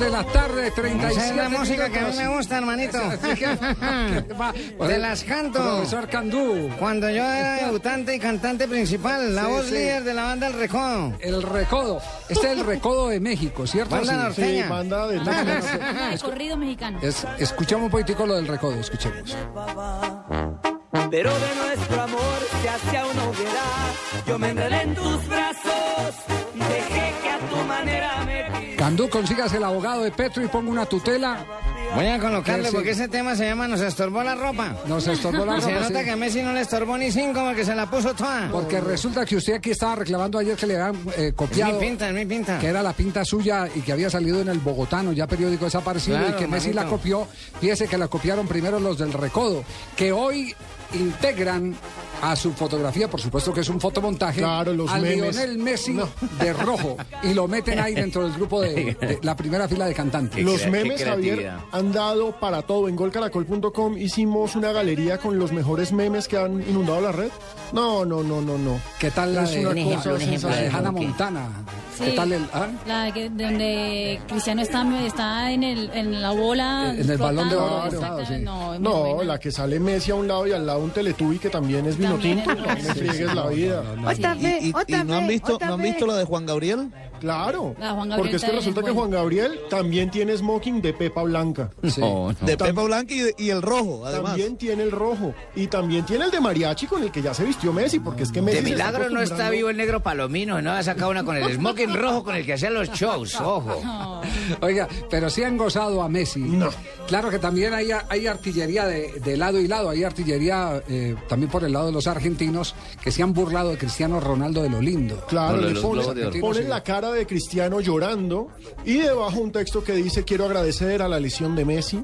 De la tarde, 37 Esa es la música que a mí me gusta, hermanito. Te las canto. Profesor Candú, Cuando yo era debutante y cantante principal, la Sí, voz sí. líder de la banda El Recodo. el recodo. Este es el recodo de México, ¿cierto? Banda Sí. norteña. banda de de corrido mexicano. Es- escuchamos un poquitico lo del recodo, escuchemos. Pero de nuestro amor se hacía una hoguera. Yo me enredé en tus brazos, me Candú, consigas el abogado de Petro y ponga una tutela. Voy a colocarle Sí. porque ese tema se llama Nos estorbó la ropa. Nos estorbó la Y se ropa, nota sí. que a Messi no le estorbó ni cinco porque se la puso toda. Porque resulta que usted aquí estaba reclamando ayer que le habían eh, Es copiado. mi pinta, es mi pinta. que era la pinta suya y que había salido en el Bogotano, ya periódico desaparecido, Claro, y que Messi la copió. Fíjese que la copiaron primero los del Recodo, que hoy integran a su fotografía, por supuesto que es un fotomontaje, Claro, los a memes. Lionel Messi de rojo y lo meten ahí dentro del grupo de, de la primera fila de cantantes. Los memes, Javier, han dado para todo. En golcaracol.com hicimos una galería con los mejores memes que han inundado la red. No, no, no, no, no. ¿Qué tal la Es de, una ejemplo, cosa de. Hannah Montana? ¿Qué tal el, ah? La de que- donde Cristiano está, está en, el, en la bola. En el balón de oro sí. No, No, la que sale Messi a un lado y al lado un Teletubby que también es vino tinto. No vino me tinto. friegues la vida. Otra ¿Y, vez, y- y otra no han vez, visto, no han visto lo de Juan Gabriel? Claro. La Juan Gabriel Porque es que resulta es que. Juan Gabriel también tiene smoking de Pepa Blanca. Sí. De Pepa Blanca y, de- y el rojo, además. También tiene el rojo. Y también tiene el de mariachi con el que ya se vistió Messi. Porque es que Messi. De milagro no está vivo el negro palomino, no ha sacado una con el smoking rojo con el que hacía los shows, ojo. Oiga, pero sí han gozado a Messi. No. Claro que también hay, hay artillería de, de lado y lado, hay artillería eh, también por el lado de los argentinos que se han burlado de Cristiano Ronaldo de lo lindo. Claro, de le ponen, la cara de Cristiano llorando y debajo un texto que dice quiero agradecer a la lesión de Messi.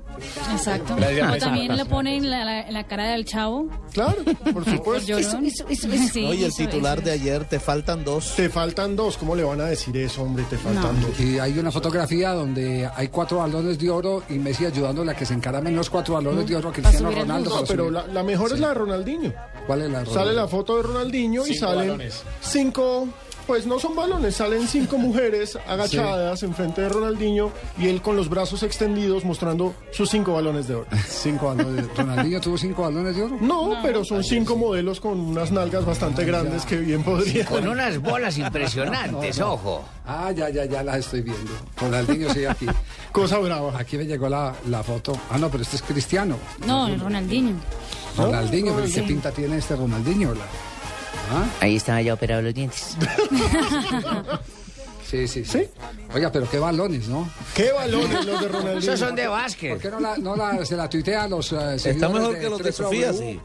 Exacto. O también le ponen la, la- la cara del chavo. Claro, por supuesto. Llorón. Sí, Oye, el eso, titular eso. de ayer, te faltan dos. Te faltan dos. ¿Cómo le van a decir eso, hombre? Te faltan dos. Y hay una fotografía donde hay cuatro balones de oro y Messi ayudándole a que se encaramen los cuatro balones de oro a Cristiano Ronaldo. No, pero la mejor es la de Ronaldinho. ¿Cuál es la Sale la foto de Ronaldinho y salen cinco, pues no son balones, salen cinco mujeres agachadas enfrente de Ronaldinho y él con los brazos extendidos mostrando sus cinco balones de oro. Cinco balones. ¿Ronaldinho tuvo cinco balones de oro? No, pero son cinco modelos con unas nalgas bastante grandes que bien podrían. Con unas bolas impresionantes, ojo. Ah, ya, ya, ya las estoy viendo. Ronaldinho sí aquí. Cosa brava. Aquí me llegó la, la foto. Ah, no, pero este es Cristiano. No, el Ronaldinho. Ronaldinho, pero ¿qué pinta tiene este Ronaldinho? La- ¿Ah? Ahí estaba ya operado los dientes. Sí, sí, sí. Oiga, pero qué balones, ¿no? ¿Qué balones los de Ronaldinho? Esos son de ¿Por básquet. qué no, la, no la- se la tuitea a los eh, Está mejor que los de Sofía, sí.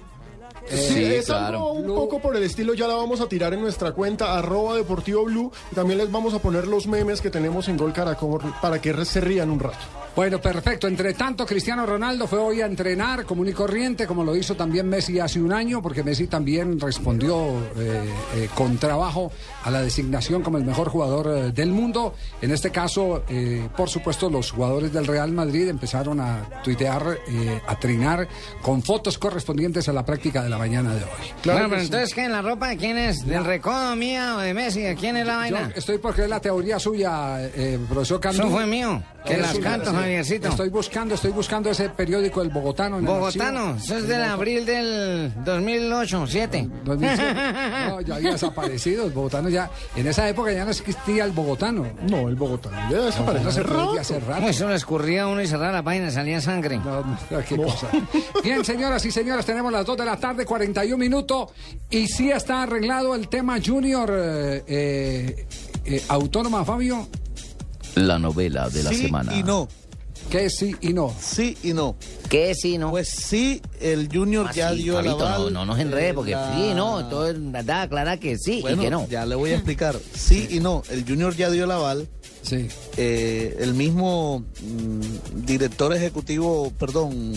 Sí, es claro. algo un poco por el estilo, ya la vamos a tirar en nuestra cuenta, arroba Deportivo Blue, y también les vamos a poner los memes que tenemos en Gol Caracol para que se rían un rato. Bueno, perfecto. Entre tanto, Cristiano Ronaldo fue hoy a entrenar común y corriente, como lo hizo también Messi hace un año, porque Messi también respondió eh, eh, con trabajo a la designación como el mejor jugador eh, del mundo. En este caso, eh, por supuesto, los jugadores del Real Madrid empezaron a tuitear, eh, a trinar con fotos correspondientes a la práctica de la mañana de hoy. bueno, pero entonces, ¿qué? ¿La ropa de quién es? ¿Del recodo mía o de Messi? ¿De quién es la Yo vaina? estoy porque es la teoría suya, eh, profesor Candú. Eso fue mío. Que las suya, canto, sí. Javiercito. Estoy buscando, estoy buscando ese periódico, el Bogotano. en Bogotano, eso es El del abril del 2008, 7. 2007. No, ya había desaparecido el Bogotano ya. En esa época ya no existía el Bogotano. No, el Bogotano. Ya No, desapareció no hace rato. hacer rato. Eso le escurría uno y cerraba la página, salía sangre. No, no, qué cosa. Bien, señoras y señores, tenemos las 2 de la tarde, 41 minutos. Y sí está arreglado el tema Junior eh, eh, eh, Autónoma, Fabio. La novela de la sí semana. y no. Que sí y no. Sí y no. ¿Qué sí, no? Pues sí, el Junior Ah, ya sí, dio el Fabito, aval. no, no nos enredes, eh, porque la- sí, no, todo es verdad, aclara que sí Bueno, y que no. ya le voy a explicar. Sí y no. El Junior ya dio el aval. Sí. Eh, el mismo mm, director ejecutivo, perdón,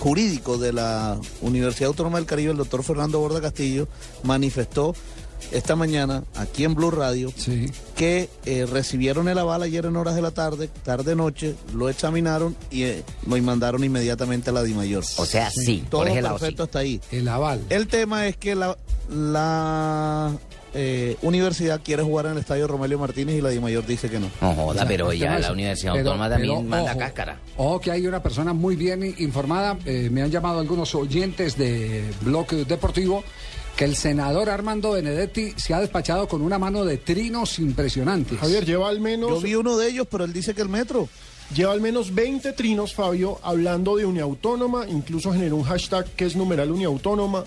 jurídico de la Universidad Autónoma del Caribe, el doctor Fernando Borda Castillo, manifestó esta mañana aquí en Blue Radio Sí. que eh, recibieron el aval ayer en horas de la tarde, tarde-noche, lo examinaron y eh, lo mandaron inmediatamente a la DIMAYOR. O sea, sí, Todo perfecto hasta ahí. El aval. El tema es que la, la eh, universidad quiere jugar en el estadio Romelio Martínez y la DIMAYOR dice que no. No joda, O sea, pero ya la Universidad pero- Autónoma también pero, manda ojo, cáscara. Ojo que hay una persona muy bien informada. eh, me han llamado algunos oyentes de Bloque Deportivo que el senador Armando Benedetti se ha despachado con una mano de trinos impresionantes. Javier, lleva al menos... Yo vi uno de ellos, pero él dice que el metro. Lleva al menos 20 trinos, Fabio, hablando de Uniautónoma, incluso generó un hashtag que es numeral Uniautónoma,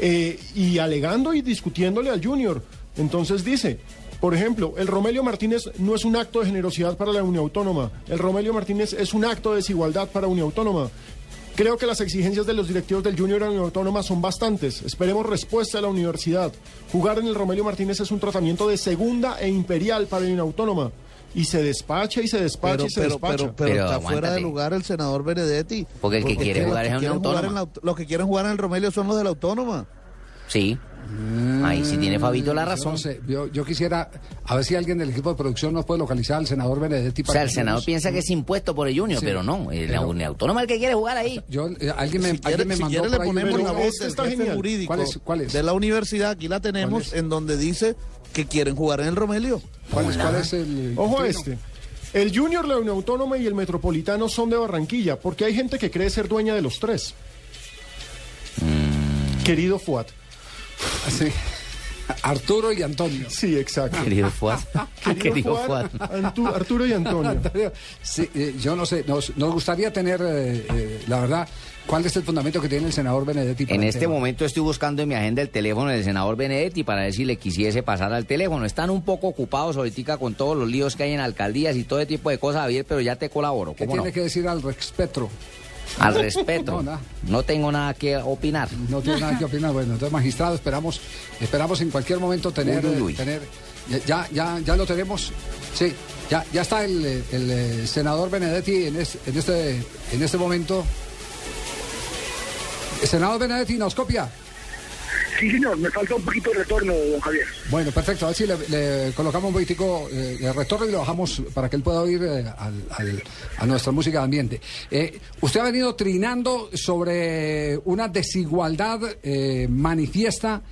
eh, y alegando y discutiéndole al Junior. Entonces dice, por ejemplo, el Romelio Martínez no es un acto de generosidad para la Uniautónoma, el Romelio Martínez es un acto de desigualdad para Uniautónoma. Creo que las exigencias de los directivos del Junior a la Uniautónoma son bastantes. Esperemos respuesta de la universidad. Jugar en el Romelio Martínez es un tratamiento de segunda e imperial para la Uniautónoma. Y se despacha y se despacha Pero, y se pero, despacha. pero, pero Pero está fuera de lugar el senador Benedetti. Porque el que quiere los jugar que es en una la Los que quieren jugar en el Romelio son los de la autónoma. Sí. Ahí sí tiene Fabito la Yo razón. no sé, yo, yo quisiera, a ver si alguien del equipo de producción nos puede localizar al senador Benedetti. O sea, el senador nos- piensa que es impuesto por el Junior, Sí, pero no. El pero- la autónoma el que quiere jugar ahí. Yo, eh, alguien me, Si quiere, alguien me si mandó quiere por le ahí un ponemos la Pero voz este del está jefe genial. jurídico ¿Cuál es? ¿Cuál es? de la universidad. Aquí la ¿Cuál tenemos es? en donde dice que quieren jugar en el Romelio. ¿Cuál es, cuál es el. Ojo a este. El Junior, la Unión Autónoma y el Metropolitano son de Barranquilla, porque hay gente que cree ser dueña de los tres. Querido Fuat. Sí. Arturo y Antonio. Sí, exacto. Querido Fuad. Querido Fuad. Antu- Arturo y Antonio. Antonio, sí, eh, yo no sé, nos, nos gustaría tener, eh, eh, la verdad, cuál es el fundamento que tiene el senador Benedetti. En este tema? momento estoy buscando en mi agenda el teléfono del senador Benedetti para ver si le quisiese pasar al teléfono. Están un poco ocupados ahorita con todos los líos que hay en alcaldías y todo ese tipo de cosas, Javier, pero ya te colaboro. ¿Qué ¿Cómo tiene no? que decir al respecto? Al respeto. No, tengo nada que opinar. No tiene nada que opinar. Bueno, entonces, magistrado, esperamos, esperamos en cualquier momento tener, Uy, uy, eh, tener ya, ya, ya lo tenemos. Sí, ya, ya está el, eh, el, senador Benedetti en, es- en este, en este momento. Senador Benedetti nos copia. Sí, señor, me falta un poquito de retorno, don Javier. Bueno, perfecto. A ver si le, le colocamos un poquitico eh, de retorno y lo bajamos para que él pueda oír eh, al- al- a nuestra música de ambiente. Eh, usted ha venido trinando sobre una desigualdad manifiesta,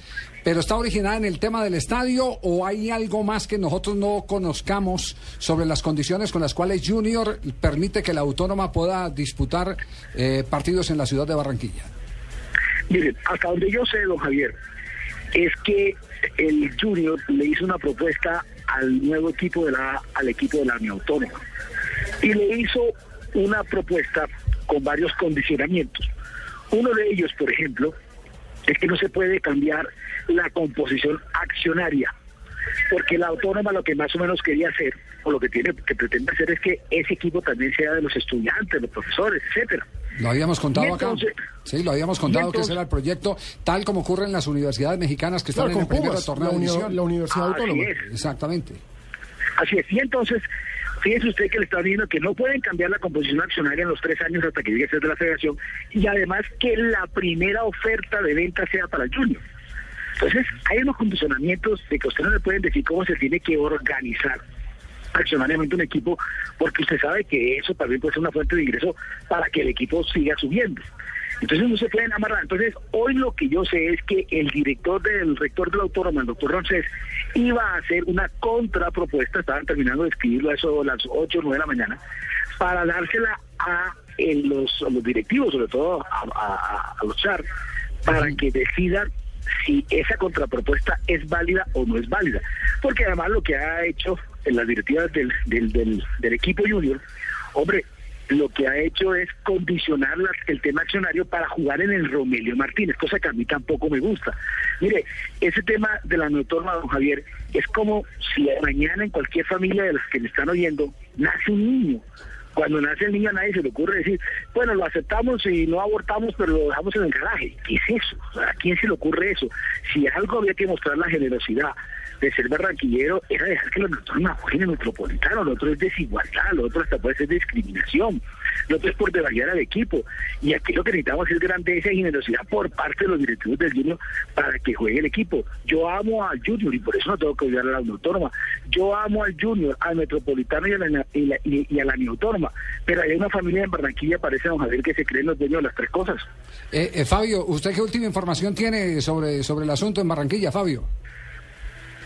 pero está originada en el tema del estadio o hay algo más que nosotros no conozcamos sobre las condiciones con las cuales Junior permite que la autónoma pueda disputar partidos en la ciudad de Barranquilla. Miren, hasta donde yo sé, don Javier, es que el Junior le hizo una propuesta al nuevo equipo de la, al equipo de la Unión Autónoma. Y le hizo una propuesta con varios condicionamientos. Uno de ellos, por ejemplo, es que no se puede cambiar la composición accionaria, porque la autónoma lo que más o menos quería hacer, o lo que tiene, que pretende hacer es que ese equipo también sea de los estudiantes, los profesores, etcétera. Lo habíamos contado entonces- acá. Sí, lo habíamos contado y que ese entonces- era el proyecto, tal como ocurre en las universidades mexicanas que están Claro, en el torneo la de la Universidad Así Autónoma. es. Exactamente. Así es. Y entonces Fíjese usted que le está diciendo que no pueden cambiar la composición accionaria en los tres años hasta que llegue a ser de la federación y además que la primera oferta de venta sea para el Junior. Entonces, hay unos condicionamientos de que usted no le pueden decir cómo se tiene que organizar accionariamente un equipo, porque usted sabe que eso también puede ser una fuente de ingreso para que el equipo siga subiendo. Entonces no se pueden amarrar. Entonces, hoy lo que yo sé es que el director del rector de la autónoma, el doctor Roncés, iba a hacer una contrapropuesta, estaban terminando de escribirlo a eso a las 8 o 9 de la mañana, para dársela a, el- los, a los directivos, sobre todo a, a- a los char, para que decidan si esa contrapropuesta es válida o no es válida. Porque además lo que ha hecho en las directivas del, del, del, del equipo junior, hombre, lo que ha hecho es condicionar el tema accionario para jugar en el Romelio Martínez, cosa que a mí tampoco me gusta. Mire, ese tema de la neutorma, don Javier, es como si mañana en cualquier familia de las que me están oyendo nace un niño. Cuando nace el niño a nadie se le ocurre decir, bueno, lo aceptamos y no abortamos, pero lo dejamos en el garaje. ¿Qué es eso? ¿A quién se le ocurre eso? Si algo había que mostrar la generosidad de ser barranquillero, era dejar que los neutrones jueguen en el metropolitano. Lo otro es desigualdad, lo otro hasta puede ser discriminación, lo otro es por devaluar al equipo. Y aquí lo que necesitamos es grandeza y generosidad por parte de los directivos del Junior para que juegue el equipo. Yo amo al Junior y por eso no tengo que odiar a la Autónoma. Yo amo al Junior, al Metropolitano y a la, y Autónoma. Pero hay una familia en Barranquilla, parece don Javier, que se creen los dueños de las tres cosas. Eh, eh, Fabio, ¿usted qué última información tiene sobre, sobre el asunto en Barranquilla, Fabio?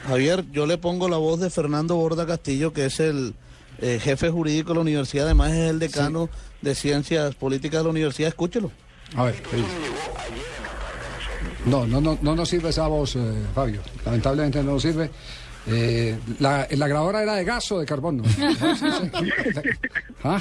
Javier, yo le pongo la voz de Fernando Borda Castillo, que es el eh, jefe jurídico de la universidad, además es el decano de Ciencias Políticas de la universidad. Escúchelo. A ver, ¿qué dice? No, no, no, no nos sirve esa voz, eh, Fabio. Lamentablemente no nos sirve. Eh, la, la grabadora era de gas o de carbón. ¿no? ¿Ah?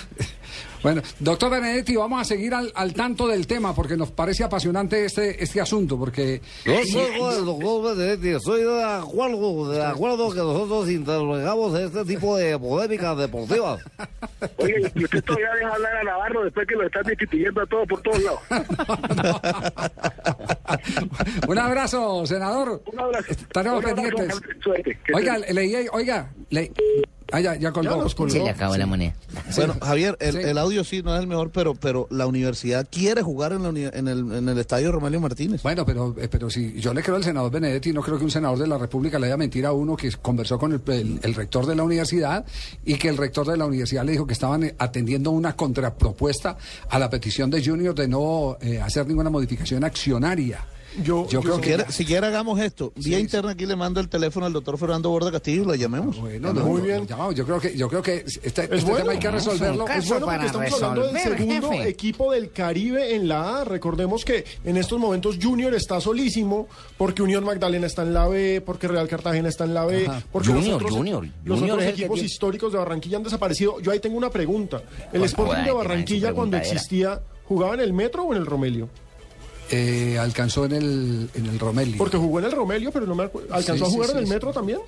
Bueno, doctor Benedetti, vamos a seguir al, al tanto del tema porque nos parece apasionante este, este asunto. Porque Yo soy el doctor Benedetti, estoy de acuerdo, de acuerdo que nosotros interrogamos este tipo de polémicas deportivas. Oye, y usted todavía deja hablar a Navarro después que lo están destituyendo a todos por todos lados. Un abrazo, senador. Un abrazo. Estaremos Un abrazo, pendientes. suerte. Oiga, leí, oiga, le, ah, ya, ya colgó. Ya nos colgó. Se le acabó la moneda. Bueno, Javier, el, Sí. el audio sí no es el mejor, pero, pero la universidad quiere jugar en, la uni- en, el, en el estadio Romelio Martínez. Bueno, pero, eh, pero si yo le creo al senador Benedetti, no creo que un senador de la República le haya mentido a uno que conversó con el, el- el rector de la universidad y que el rector de la universidad le dijo que estaban eh, atendiendo una contrapropuesta a la petición de Junior de no eh, hacer ninguna modificación accionaria. Yo, Yo creo si, que si quiere hagamos esto. Vía interna aquí le mando el teléfono al doctor Fernando Borda Castillo y lo llamemos. Bueno, no, Muy bien. llamamos. Yo creo que, yo creo que este, este Es bueno. tema hay que resolverlo. Es bueno porque estamos hablando del segundo jefe. equipo del Caribe en la A. Recordemos que en estos momentos Junior está solísimo porque Unión Magdalena está en la B, porque Real Cartagena está en la B, Ajá. porque Junior, los otros, Junior. los Junior otros es el que equipos históricos de Barranquilla han desaparecido. Yo ahí tengo una pregunta. ¿El Joder, Sporting de Barranquilla cuando existía jugaba en el Metro o en el Romelio? Eh, alcanzó en el, en el Romelio. Porque jugó en el Romelio, pero no me acuerdo. ¿Alcanzó Sí, a jugar sí, en el Metro también?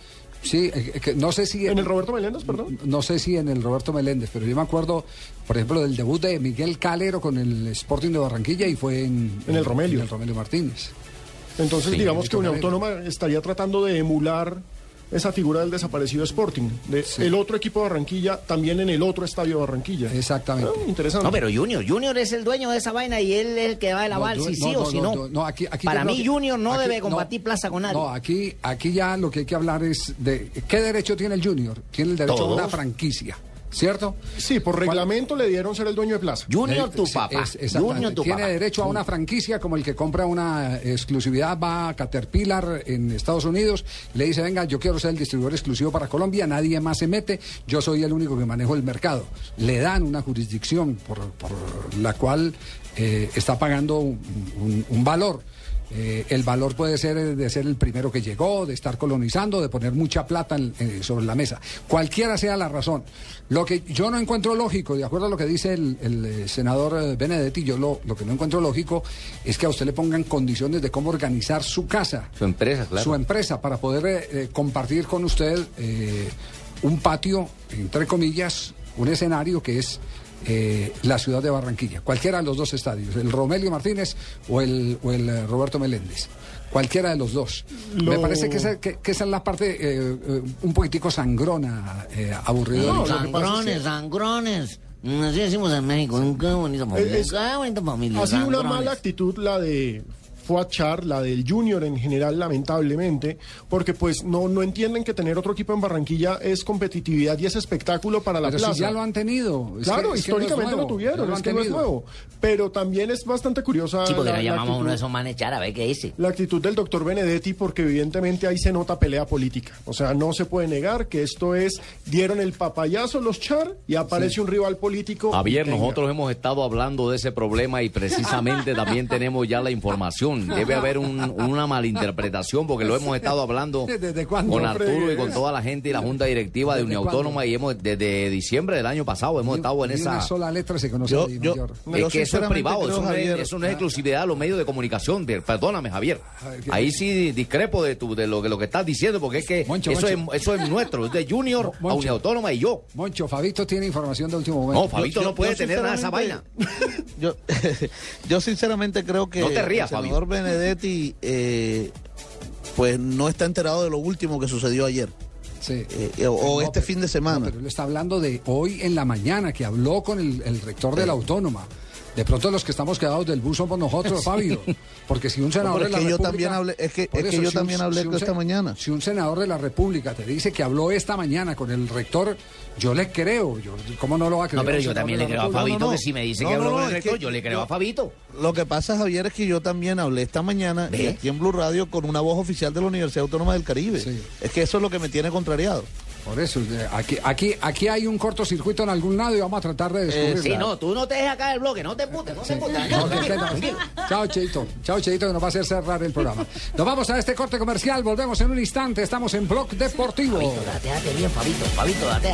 Sí, eh, que no sé si... ¿En el Roberto Meléndez, perdón? No sé si en el Roberto Meléndez, pero yo me acuerdo, por ejemplo, del debut de Miguel Calero con el Sporting de Barranquilla y fue en, En el Romelio. en el Romelio Martínez. Entonces, Sí, digamos que una autónoma estaría tratando de emular esa figura del desaparecido Sporting, de el otro equipo de Barranquilla, también en el otro estadio de Barranquilla. Exactamente. Ah, interesante. No, pero Junior, Junior es el dueño de esa vaina y él es el que va el No, aval, yo- si no, sí no, o si no, no. no, aquí- aquí Para mí que- Junior no aquí- debe no, compartir plaza con nadie. No, aquí, aquí ya lo que hay que hablar es de qué derecho tiene el Junior. Tiene el derecho a una franquicia, ¿cierto? Sí, por reglamento le dieron ser el dueño de plaza. Junior Eh, tu papá. es-. Junior tu Tiene papá. derecho a una franquicia como el que compra una exclusividad, va a Caterpillar en Estados Unidos, le dice, venga, yo quiero ser el distribuidor exclusivo para Colombia, nadie más se mete, yo soy el único que manejo el mercado. Le dan una jurisdicción por, por la cual eh, está pagando un, un- un valor. Eh, el valor puede ser de ser el primero que llegó, de estar colonizando, de poner mucha plata en- sobre la mesa. Cualquiera sea la razón. Lo que yo no encuentro lógico, de acuerdo a lo que dice el, el, eh, senador eh, Benedetti, yo lo, lo que no encuentro lógico es que a usted le pongan condiciones de cómo organizar su casa, Su empresa, claro. su empresa, para poder eh, compartir con usted eh, un patio, entre comillas, un escenario que es eh, la ciudad de Barranquilla, cualquiera de los dos estadios, el Romelio Martínez o el, o el eh, Roberto Meléndez. Cualquiera de los dos. Lo- Me parece que esa, que- que esa es la parte eh, eh, un poquitico sangrona, eh, aburridora. No, pasa es sangrones, que- sangrones. Así decimos en México. Qué bonita familia. Es- Qué bonita familia. Ha sido una sangrones. mala actitud la de Fuachar, la del Junior en general, lamentablemente, porque pues no, no entienden que tener otro equipo en Barranquilla es competitividad y es espectáculo para la Pero plaza. si ya lo han tenido. Es Claro, que- es que no es históricamente nuevo, lo tuvieron, lo es que no es nuevo. Pero también es bastante curiosa Sí, porque la, la llamamos a uno de actitud, esos manes a ver qué dice. la actitud del doctor Benedetti, porque evidentemente ahí se nota pelea política. O sea, no se puede negar que esto es, dieron el papayazo los Char y aparece un rival político. Javier, nosotros hemos estado hablando de ese problema y precisamente también tenemos ya la información. Debe haber un- una malinterpretación porque lo hemos estado hablando ¿Desde cuándo, con? Arturo y con toda la gente y la Junta Directiva de ¿Desde Unión? Autónoma y hemos desde diciembre del año pasado hemos estado en esa... una sola letra se conoce Yo- de Di yo- Mayor. Es que eso es privado, creo, eso no, es, eso no es exclusividad de los medios de comunicación. Per- Perdóname, Javier. ver, ¿qué- Ahí sí discrepo de, tu, de lo, que- lo que estás diciendo, porque es que Moncho, eso, Moncho. Es, eso es nuestro, es de Junior a. Unión Autónoma y yo. Moncho, Fabito tiene información de último momento. No, Fabito Yo- no puede yo tener nada de esa vaina. Yo, yo sinceramente creo que No te rías, el senador Fabio. Benedetti eh, pues no está enterado de lo último que sucedió ayer Sí. eh, o, o No, este pero- fin de semana. no, pero él está hablando de hoy en la mañana, que habló con el, el rector de la Autónoma. De pronto los que estamos quedados del bus somos nosotros, Fabio. Porque si un senador de es la que yo República... también hablé- es que- Por es que yo si también hablé un esta mañana. Si un senador de la República te dice que habló esta mañana con el rector, yo le creo. Yo, ¿Cómo no lo va a creer? No, pero yo también le creo a? Fabito, no, no. que si me dice No, que habló no, con el rector, que yo le creo yo- a Fabito. Lo que pasa, Javier, es que yo también hablé esta mañana aquí en Blue Radio con una voz oficial de la Universidad Autónoma del Caribe. Sí. Es que eso es lo que me tiene contrariado. Por eso, eh, aquí, aquí, aquí hay un cortocircuito en algún lado y vamos a tratar de descubrirlo. Sí, no, tú no te dejes acá el bloque, no te putes, no te putes. No. Chao, Cheito. Chao, Cheito, que nos va a hacer cerrar el programa. Nos vamos a este corte comercial. Volvemos en un instante. Estamos en Blog Deportivo. Fabito, date, date bien, Fabito, Fabito, date.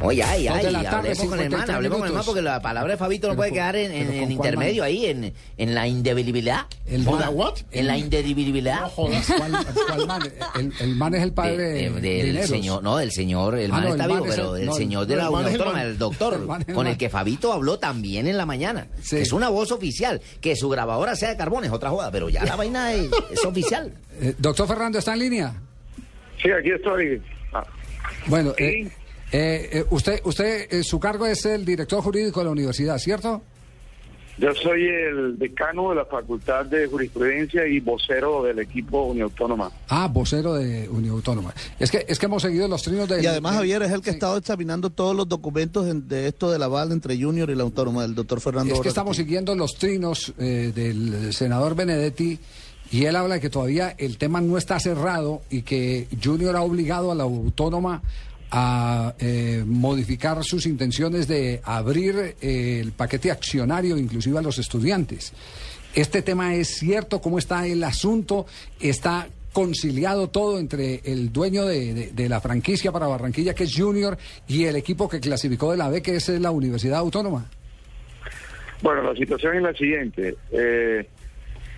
Oye, ay, ay, la tarde, hablemos con el 53 man, hablemos con el man, minutos. porque la palabra de Fabito no Pero puede con- quedar en, en- en intermedio man. ahí, en, en la indivisibilidad. El Joda. man- what? En la indivisibilidad. ¿Cuál, cuál man? El, el man es el padre De- de- del señor, no, del señor, el Ah, man no, está el vivo, es pero el- el no, señor de no, la Unión Autónoma, el doctor, con el que Fabito habló también en la mañana. Sí. Es una voz oficial, que su grabadora sea de carbón es otra joda, pero ya la vaina es, es oficial. Eh, Doctor Fernando, ¿está en línea? Sí, aquí estoy. Ah, Bueno, eh, eh, eh, usted, usted eh, su cargo es el director jurídico de la universidad, ¿cierto? Yo soy el decano de la Facultad de Jurisprudencia y vocero del equipo Uniautónoma. Ah, vocero de Unión Autónoma. Es que, es que hemos seguido los trinos de... Y además, Javier es el que ha estado examinando todos los documentos en- de esto del aval entre Junior y la autónoma, del doctor Fernando Es que estamos siguiendo los trinos eh, del senador Benedetti y él habla de que todavía el tema no está cerrado y que Junior ha obligado a la autónoma a eh, modificar sus intenciones de abrir eh, el paquete accionario inclusive a los estudiantes. Este tema es cierto, ¿cómo está el asunto? ¿Está conciliado todo entre el dueño de, de- la franquicia para Barranquilla, que es Junior, y el equipo que clasificó de la B, que es la Universidad Autónoma? Bueno, la situación es la siguiente. Eh,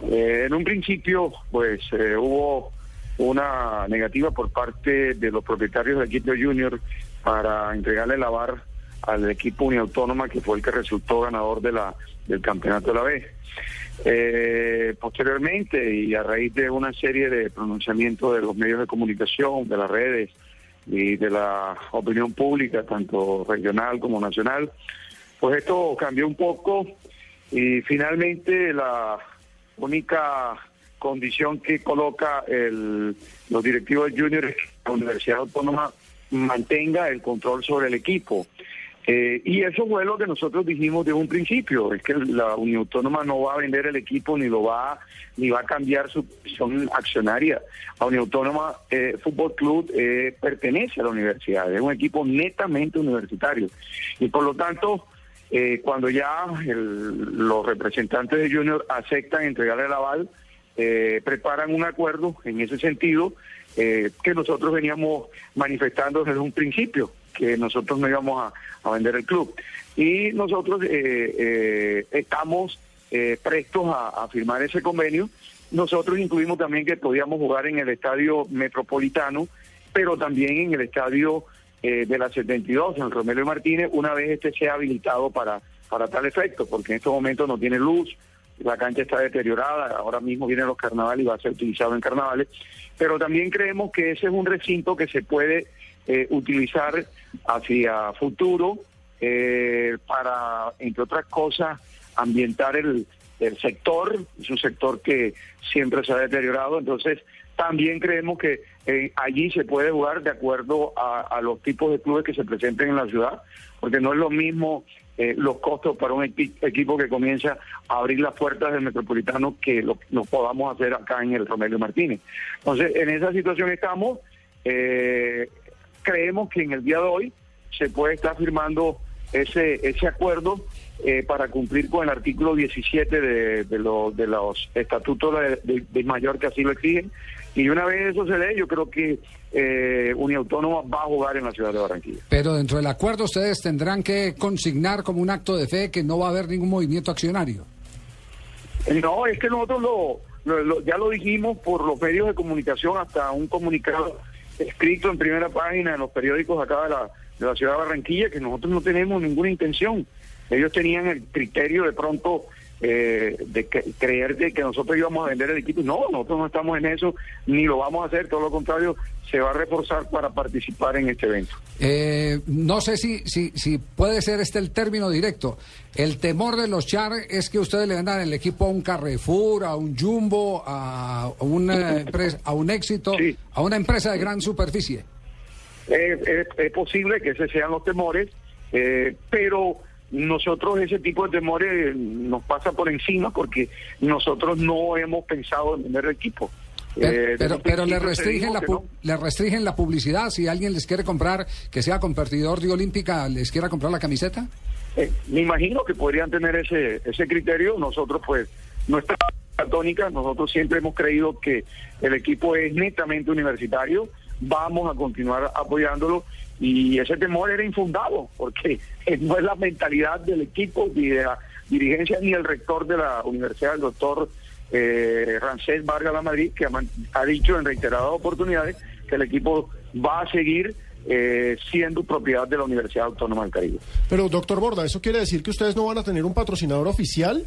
eh, en un principio, pues eh, hubo una negativa por parte de los propietarios del equipo Junior para entregarle la VAR al equipo Uniautónoma, que fue el que resultó ganador de la, del campeonato de la B. Eh, posteriormente, y a raíz de una serie de pronunciamientos de los medios de comunicación, de las redes y de la opinión pública, tanto regional como nacional, pues esto cambió un poco y finalmente la única condición que coloca el, los directivos de Junior es que la Universidad Autónoma mantenga el control sobre el equipo. Eh, y eso fue lo que nosotros dijimos de un principio, es que la Unión Autónoma no va a vender el equipo ni lo va ni va a cambiar su posición accionaria. La Unión Autónoma eh, Fútbol Club eh, pertenece a la universidad, es un equipo netamente universitario. Y por lo tanto, eh, cuando ya el- los representantes de Junior aceptan entregarle el aval, eh, preparan un acuerdo en ese sentido eh, que nosotros veníamos manifestando desde un principio, que nosotros no íbamos a, vender el club. Y nosotros eh, eh, estamos eh, prestos a, firmar ese convenio. Nosotros incluimos también que podíamos jugar en el estadio metropolitano, pero también en el estadio de la 72, en Romero Martínez, una vez este sea habilitado para, para tal efecto, porque en estos momentos no tiene luz, la cancha está deteriorada, ahora mismo vienen los carnavales y va a ser utilizado en carnavales, pero también creemos que ese es un recinto que se puede eh, utilizar hacia futuro eh, para, entre otras cosas, ambientar el, el sector, es un sector que siempre se ha deteriorado, entonces también creemos que eh, allí se puede jugar de acuerdo a, a los tipos de clubes que se presenten en la ciudad, porque no es lo mismo eh, los costos para un equi- equipo que comienza a abrir las puertas del Metropolitano que lo, podamos hacer acá en el Romelio Martínez. Entonces, en esa situación estamos. eh, creemos que en el día de hoy se puede estar firmando ese, ese acuerdo eh, para cumplir con el artículo 17 de, de, de los estatutos de- de mayor que así lo exigen. Y una vez eso se dé, yo creo que eh, Uniautónoma va a jugar en la ciudad de Barranquilla. Pero dentro del acuerdo ustedes tendrán que consignar como un acto de fe que no va a haber ningún movimiento accionario. No, es que nosotros lo, lo- lo- ya lo dijimos por los medios de comunicación, hasta un comunicado escrito en primera página en los periódicos acá de la, de la ciudad de Barranquilla, que nosotros no tenemos ninguna intención. Ellos tenían el criterio de pronto eh, de creer de que nosotros íbamos a vender el equipo. No, nosotros no estamos en eso, ni lo vamos a hacer, todo lo contrario, se va a reforzar para participar en este evento. Eh, no sé si, si, si puede ser este el término directo. El temor de los Char es que ustedes le vendan el equipo a un Carrefour, a un Jumbo, a una empresa, a un éxito, a una empresa de gran superficie. Es posible que esos sean los temores, eh, pero nosotros ese tipo de temores nos pasa por encima porque nosotros no hemos pensado en vender el equipo. Pero, Eh, desde pero, un pero le principio se restringen la no. le restringen la publicidad. Si alguien les quiere comprar, que sea competidor de Olímpica, les quiera comprar la camiseta. Eh, me imagino que podrían tener ese ese criterio. Nosotros, pues, nuestra tónica, nosotros siempre hemos creído que el equipo es netamente universitario. Vamos a continuar apoyándolo y ese temor era infundado porque no es la mentalidad del equipo ni de la dirigencia ni el rector de la universidad, el doctor eh, Rancés Vargas La Madrid, que ha, dicho en reiteradas oportunidades que el equipo va a seguir eh, siendo propiedad de la Universidad Autónoma del Caribe. Pero, doctor Borda, ¿eso quiere decir que ustedes no van a tener un patrocinador oficial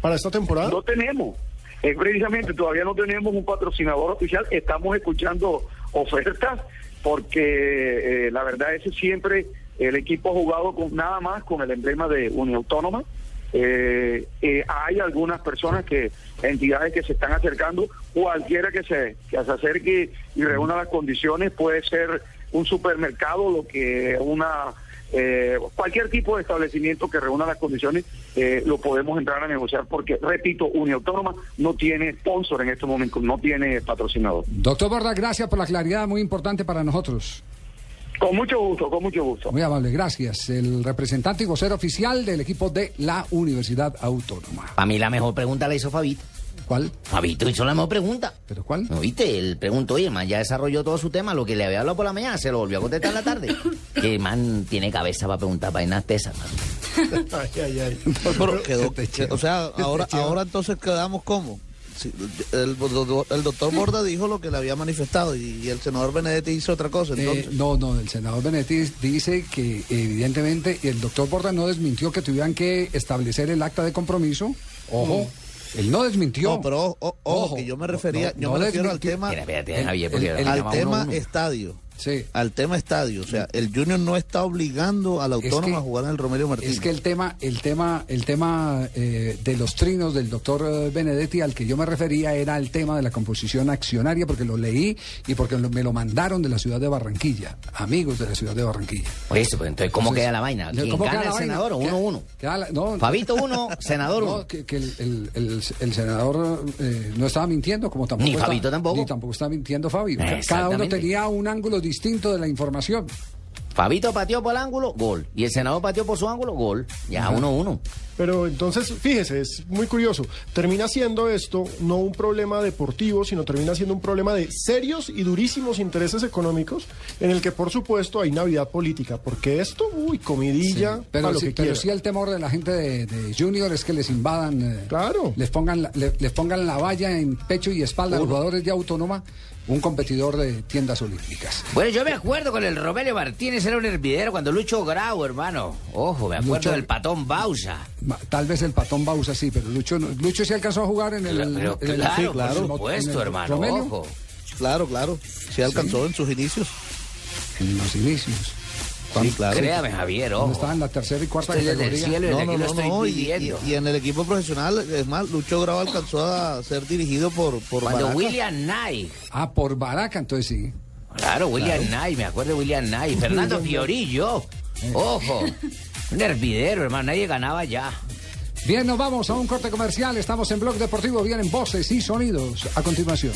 para esta temporada? No tenemos. Eh, precisamente todavía no tenemos un patrocinador oficial. Estamos escuchando ofertas porque eh, la verdad es que siempre el equipo ha jugado con nada más con el emblema de Unión Autónoma. Eh, eh, hay algunas personas que, entidades que se están acercando, cualquiera que se, que se acerque y reúna las condiciones, puede ser un supermercado, lo que una eh, cualquier tipo de establecimiento que reúna las condiciones, eh, lo podemos entrar a negociar porque, repito, Unión Autónoma no tiene sponsor en este momento, no tiene patrocinador. Doctor Borda, gracias por la claridad, muy importante para nosotros. Con mucho gusto, con mucho gusto. Muy amable, gracias. El representante y vocero oficial del equipo de la Universidad Autónoma. Para mí la mejor pregunta la hizo Fabito. ¿Cuál? Fabito hizo la mejor pregunta. ¿Pero cuál? ¿No viste? Él preguntó, oye, man ya desarrolló todo su tema, lo que le había hablado por la mañana, se lo volvió a contestar en la tarde. que man tiene cabeza para preguntar vainas tesas, man. Ay, ay, ay. Pero quedó- que- o sea, ahora, ahora entonces quedamos como. Sí, el, el doctor Borda dijo lo que le había manifestado y, el senador Benedetti hizo otra cosa. Eh, Entonces, no, no, el senador Benetti dice que evidentemente el doctor Borda no desmintió que tuvieran que establecer el acta de compromiso. Ojo, él no desmintió. No, pero ojo, ojo, que yo me refería, yo me refiero al tema, Espera, espérate, el- Javier, porque el- ahora al tema uno. Al tema estadio. O sea, el Junior no está obligando a la Es que- a jugar en el Romelio Martínez. Es que el tema, el tema, el tema eh, de los trinos del doctor eh, Benedetti al que yo me refería era el tema de la composición accionaria, porque lo leí y porque lo- me lo mandaron de la ciudad de Barranquilla, amigos de la ciudad de Barranquilla. Eso, pues, entonces, ¿cómo queda la vaina? ¿Quién ¿Cómo gana queda el vaina? senador uno uno? queda la- no, Fabito uno, senador no, uno. que, que el, el- el- el senador eh, no estaba mintiendo, como tampoco Ni está- Fabito tampoco. Ni tampoco está mintiendo Fabio. Cada uno tenía un ángulo distinto de la información. Fabito pateó por el ángulo, gol. Y el senador pateó por su ángulo, gol. Ya, uno uno. Pero entonces, fíjese, es muy curioso. Termina siendo esto no un problema deportivo, sino termina siendo un problema de serios y durísimos intereses económicos, en el que, por supuesto, hay Navidad política. Porque esto, uy, comidilla, Sí, pero, lo sí, que pero sí el temor de la gente de, de Junior es que les invadan, eh, les pongan la, le- les pongan la valla en pecho y espalda a los jugadores de Autónoma, un competidor de tiendas olímpicas. Bueno, yo me acuerdo con el Romelio Martínez, era un hervidero cuando Lucho Grau, hermano. Ojo, me acuerdo Lucho- del patón Bausa. Tal vez el patón Bausa sí, pero Lucho, no- Lucho sí alcanzó a jugar en el. Pero en el- claro, sí, por en supuesto, en el hermano, ojo. Claro, claro. Se alcanzó en sus inicios. En los inicios. Sí, claro. Créame, Javier, ojo. estaba en la tercera y cuarta Estoy categoría. cielo y desde aquí lo estoy y- viviendo. Y, y en el equipo profesional, es más, Lucho Grau alcanzó a ser dirigido por, por Cuando Baraca. William Knight. Ah, por Baraca, entonces sí. Claro, William Knight, me acuerdo de William Knight. Fernando Fiorillo. Ojo. Un hervidero, hermano. Nadie ganaba ya. Bien, nos vamos a un corte comercial. Estamos en Blog Deportivo. Vienen voces y sonidos a continuación.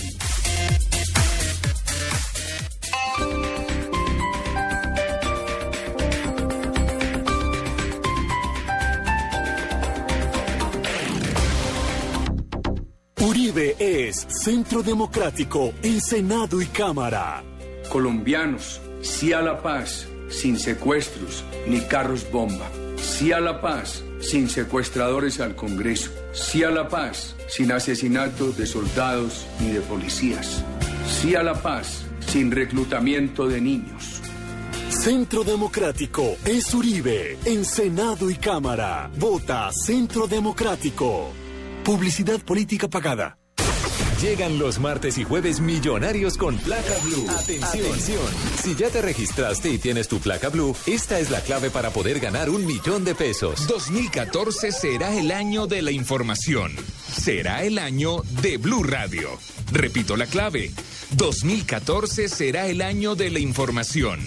Uribe es Centro Democrático en Senado y Cámara. Colombianos, sí a la paz, sin secuestros ni carros bomba. Sí a la paz, sin secuestradores al Congreso. Sí a la paz, sin asesinatos de soldados ni de policías. Sí a la paz, sin reclutamiento de niños. Centro Democrático es Uribe en Senado y Cámara. Vota Centro Democrático. Publicidad política pagada. Llegan los martes y jueves millonarios con placa blue. Atención. Si ya te registraste y tienes tu placa blue, esta es la clave para poder ganar un millón de pesos. 2014 será el año de la información. Será el año de Blue Radio. Repito la clave. 2014 será el año de la información.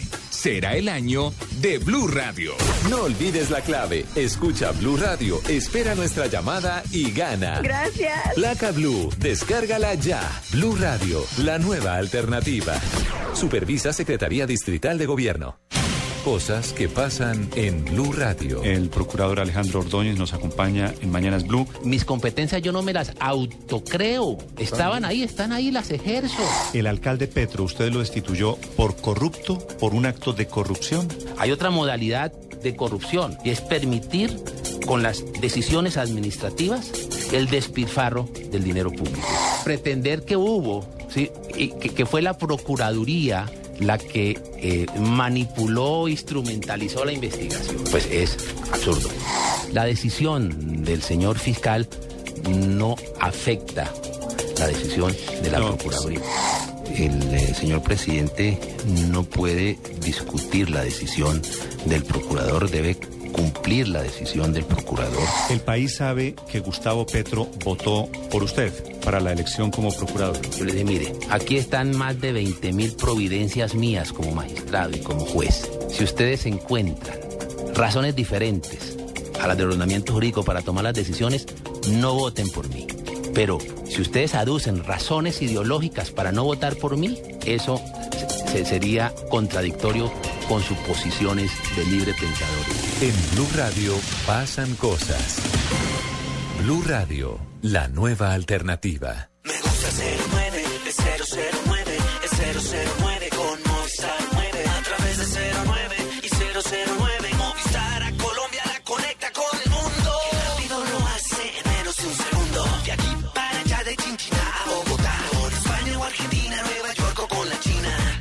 Será el año de Blue Radio. No olvides la clave. Escucha Blue Radio, espera nuestra llamada y gana. Gracias. Placa Blue, descárgala ya. Blue Radio, la nueva alternativa. Supervisa Secretaría Distrital de Gobierno. Cosas que pasan en Blue Radio. El procurador Alejandro Ordóñez nos acompaña en Mañanas Blue. Mis competencias yo no me las autocreo. Estaban ahí, están ahí, las ejerzo. El alcalde Petro, usted lo destituyó por corrupto, por un acto de corrupción. Hay otra modalidad de corrupción y es permitir con las decisiones administrativas el despilfarro del dinero público. Pretender que hubo, ¿sí? y que, que fue la Procuraduría la que eh, manipuló, instrumentalizó la investigación, pues es absurdo. La decisión del señor fiscal no afecta la decisión de la Procuraduría. El eh, señor presidente no puede discutir la decisión del procurador, debe cumplir la decisión del procurador. El país sabe que Gustavo Petro votó por usted para la elección como procurador. Yo le dije, mire, aquí están más de 20 mil providencias mías como magistrado y como juez. Si ustedes encuentran razones diferentes a las del ordenamiento jurídico para tomar las decisiones, no voten por mí. Pero si ustedes aducen razones ideológicas para no votar por mí, eso se- se- sería contradictorio con sus posiciones de libre pensadores. En Blue Radio pasan cosas. Blue Radio, la nueva alternativa. Me gusta 09, es 009, es 009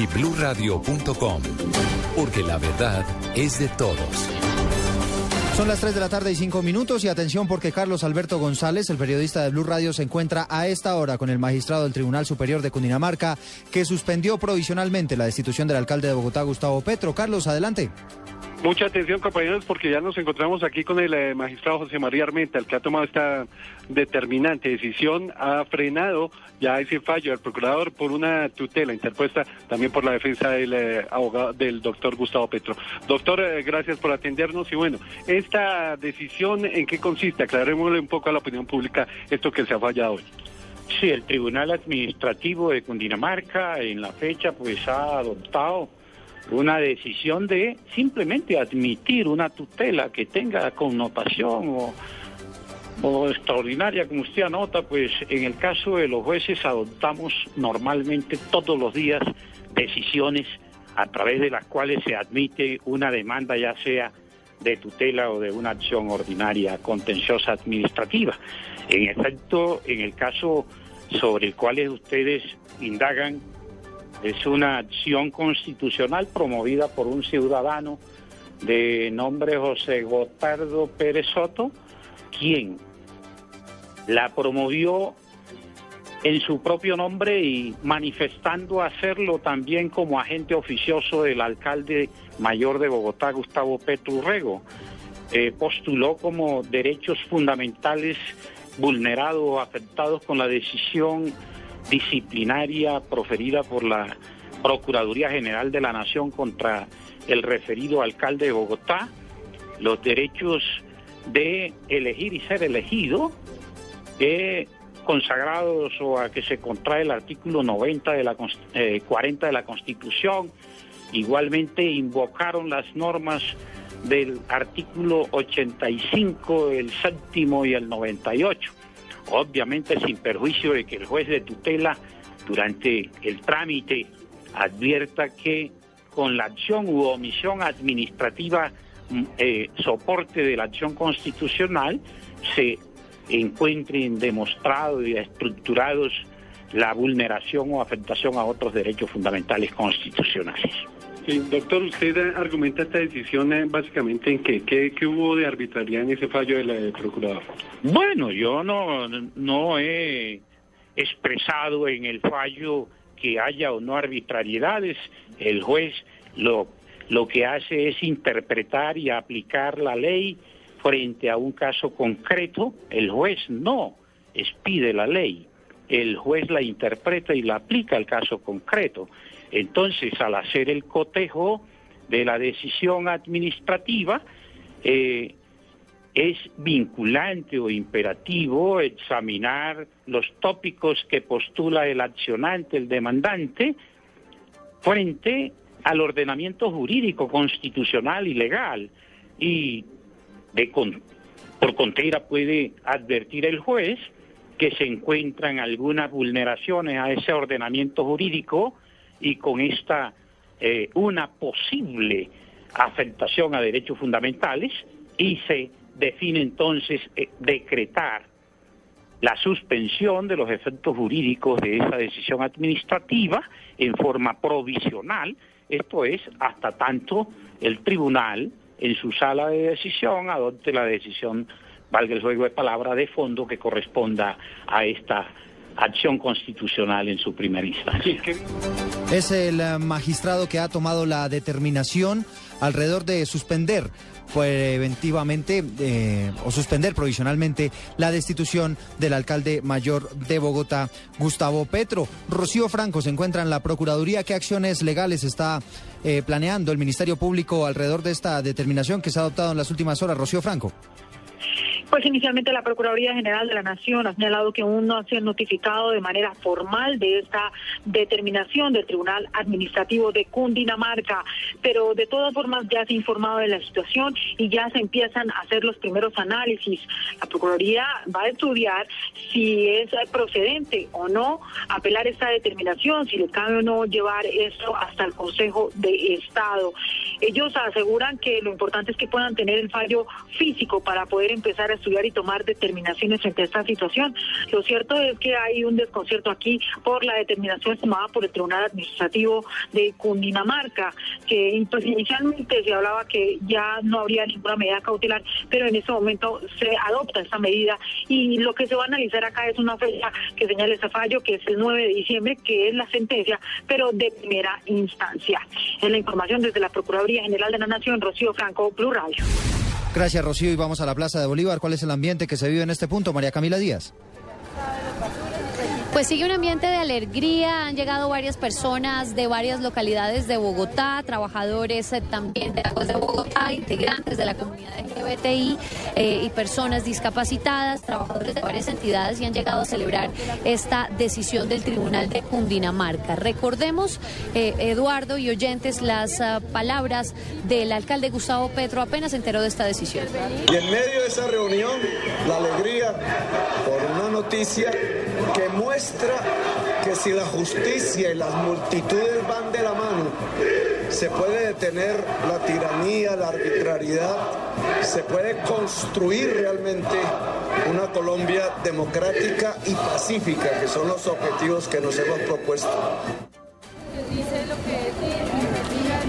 y bluradio.com, porque la verdad es de todos. Son las 3 de la tarde y 5 minutos y atención porque Carlos Alberto González, el periodista de Blue Radio, se encuentra a esta hora con el magistrado del Tribunal Superior de Cundinamarca que suspendió provisionalmente la destitución del alcalde de Bogotá, Gustavo Petro. Carlos, adelante. Mucha atención, compañeros, porque ya nos encontramos aquí con el eh, magistrado José María Armenta, el que ha tomado esta determinante decisión, ha frenado ya ese fallo del procurador por una tutela interpuesta también por la defensa del eh, abogado del doctor Gustavo Petro. Doctor, eh, gracias por atendernos y bueno, esta decisión en qué consiste, aclarémosle un poco a la opinión pública esto que se ha fallado hoy. Sí, el Tribunal Administrativo de Cundinamarca en la fecha pues ha adoptado una decisión de simplemente admitir una tutela que tenga connotación o, extraordinaria, como usted anota, pues en el caso de los jueces adoptamos normalmente todos los días decisiones a través de las cuales se admite una demanda ya sea de tutela o de una acción ordinaria contenciosa administrativa. En efecto, en el caso sobre el cual ustedes indagan, es una acción constitucional promovida por un ciudadano de nombre José Gotardo Pérez Soto, quien la promovió en su propio nombre y manifestando hacerlo también como agente oficioso del alcalde mayor de Bogotá, Gustavo Petro Urrego. Eh, postuló como derechos fundamentales vulnerados o afectados con la decisión disciplinaria proferida por la Procuraduría General de la Nación contra el referido alcalde de Bogotá, los derechos de elegir y ser elegido, eh, consagrados o a que se contrae el artículo 90 de la 40 de la Constitución, igualmente invocaron las normas del artículo 85, el séptimo y el 98 obviamente sin perjuicio de que el juez de tutela durante el trámite advierta que con la acción u omisión administrativa mm, eh, soporte de la acción constitucional se encuentren demostrados y estructurados la vulneración o afectación a otros derechos fundamentales constitucionales. Sí, doctor, usted argumenta esta decisión eh, básicamente en que, ¿qué hubo de arbitrariedad en ese fallo del procurador. Bueno, yo no, no he expresado en el fallo que haya o no arbitrariedades. El juez lo, lo que hace es interpretar y aplicar la ley frente a un caso concreto. El juez no expide la ley, el juez la interpreta y la aplica al caso concreto. Entonces, al hacer el cotejo de la decisión administrativa, eh, es vinculante o imperativo examinar los tópicos que postula el accionante, el demandante, frente al ordenamiento jurídico, constitucional y legal. Y de por contera puede advertir el juez que se encuentran algunas vulneraciones a ese ordenamiento jurídico y con esta eh, una posible afectación a derechos fundamentales y se define entonces eh, decretar la suspensión de los efectos jurídicos de esa decisión administrativa en forma provisional, esto es, hasta tanto el tribunal en su sala de decisión adopte la decisión, valga el juego de palabra, de fondo que corresponda a esta acción constitucional en su primera instancia. Es el eh, magistrado que ha tomado la determinación alrededor de suspender preventivamente eh, o suspender provisionalmente la destitución del alcalde mayor de Bogotá, Gustavo Petro. Rocío Franco se encuentra en la Procuraduría. ¿Qué acciones legales está eh, planeando el Ministerio Público alrededor de esta determinación que se ha adoptado en las últimas horas? Rocío Franco. Pues inicialmente la Procuraduría General de la Nación ha señalado que aún no ha sido notificado de manera formal de esta determinación del Tribunal Administrativo de Cundinamarca, pero de todas formas ya se ha informado de la situación y ya se empiezan a hacer los primeros análisis. La Procuraduría va a estudiar si es procedente o no apelar esta determinación, si le cabe o no llevar esto hasta el Consejo de Estado. Ellos aseguran que lo importante es que puedan tener el fallo físico para poder empezar a estudiar y tomar determinaciones frente a esta situación. Lo cierto es que hay un desconcierto aquí por la determinación tomada por el Tribunal Administrativo de Cundinamarca, que pues, inicialmente se hablaba que ya no habría ninguna medida cautelar, pero en este momento se adopta esta medida y lo que se va a analizar acá es una fecha que señala ese fallo, que es el 9 de diciembre, que es la sentencia, pero de primera instancia. Es la información desde la Procuraduría General de la Nación, Rocío Franco, Radio. Gracias, Rocío. Y vamos a la Plaza de Bolívar. ¿Cuál es el ambiente que se vive en este punto? María Camila Díaz. Pues sigue un ambiente de alegría, han llegado varias personas de varias localidades de Bogotá, trabajadores eh, también de de Bogotá, integrantes de la comunidad LGBTI eh, y personas discapacitadas, trabajadores de varias entidades y han llegado a celebrar esta decisión del Tribunal de Cundinamarca. Recordemos, eh, Eduardo y oyentes, las ah, palabras del alcalde Gustavo Petro apenas se enteró de esta decisión. Y en medio de esa reunión, la alegría por una noticia que muestra que si la justicia y las multitudes van de la mano, se puede detener la tiranía, la arbitrariedad, se puede construir realmente una Colombia democrática y pacífica, que son los objetivos que nos hemos propuesto.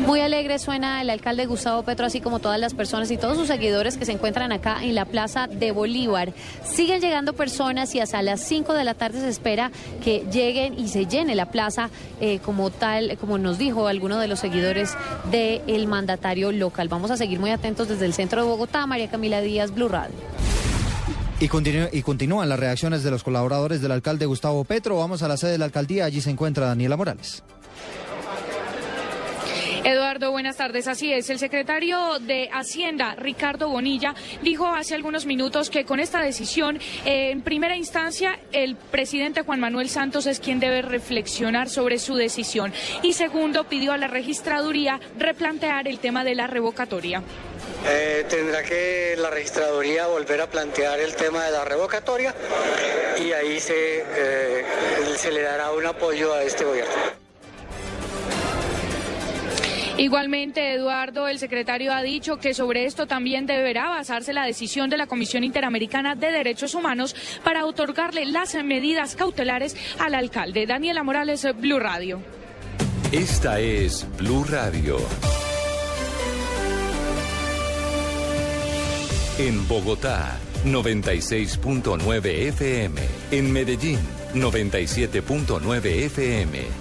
Muy alegre suena el alcalde Gustavo Petro, así como todas las personas y todos sus seguidores que se encuentran acá en la Plaza de Bolívar. Siguen llegando personas y hasta las 5 de la tarde se espera que lleguen y se llene la plaza eh, como tal, como nos dijo alguno de los seguidores del mandatario local. Vamos a seguir muy atentos desde el centro de Bogotá. María Camila Díaz, Blue Radio. Y, y, continúan las reacciones de los colaboradores del alcalde Gustavo Petro. Vamos a la sede de la alcaldía. Allí se encuentra Daniela Morales. Eduardo, buenas tardes. Así es, el secretario de Hacienda, Ricardo Bonilla, dijo hace algunos minutos que con esta decisión, eh, en primera instancia, el presidente Juan Manuel Santos es quien debe reflexionar sobre su decisión. Y segundo, pidió a la registraduría replantear el tema de la revocatoria. Eh, tendrá que la registraduría volver a plantear el tema de la revocatoria y ahí se, eh, se le dará un apoyo a este gobierno. Igualmente, Eduardo, el secretario ha dicho que sobre esto también deberá basarse la decisión de la Comisión Interamericana de Derechos Humanos para otorgarle las medidas cautelares al alcalde. Daniela Morales, Blue Radio. Esta es Blue Radio. En Bogotá, 96.9 FM. En Medellín, 97.9 FM.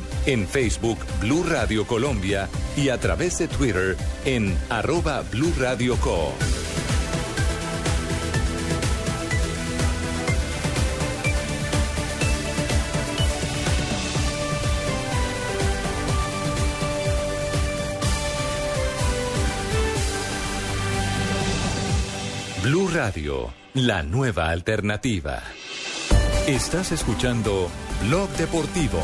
en Facebook Blue Radio Colombia y a través de Twitter en arroba Blue Radio Co. Blue Radio, la nueva alternativa. Estás escuchando Blog Deportivo.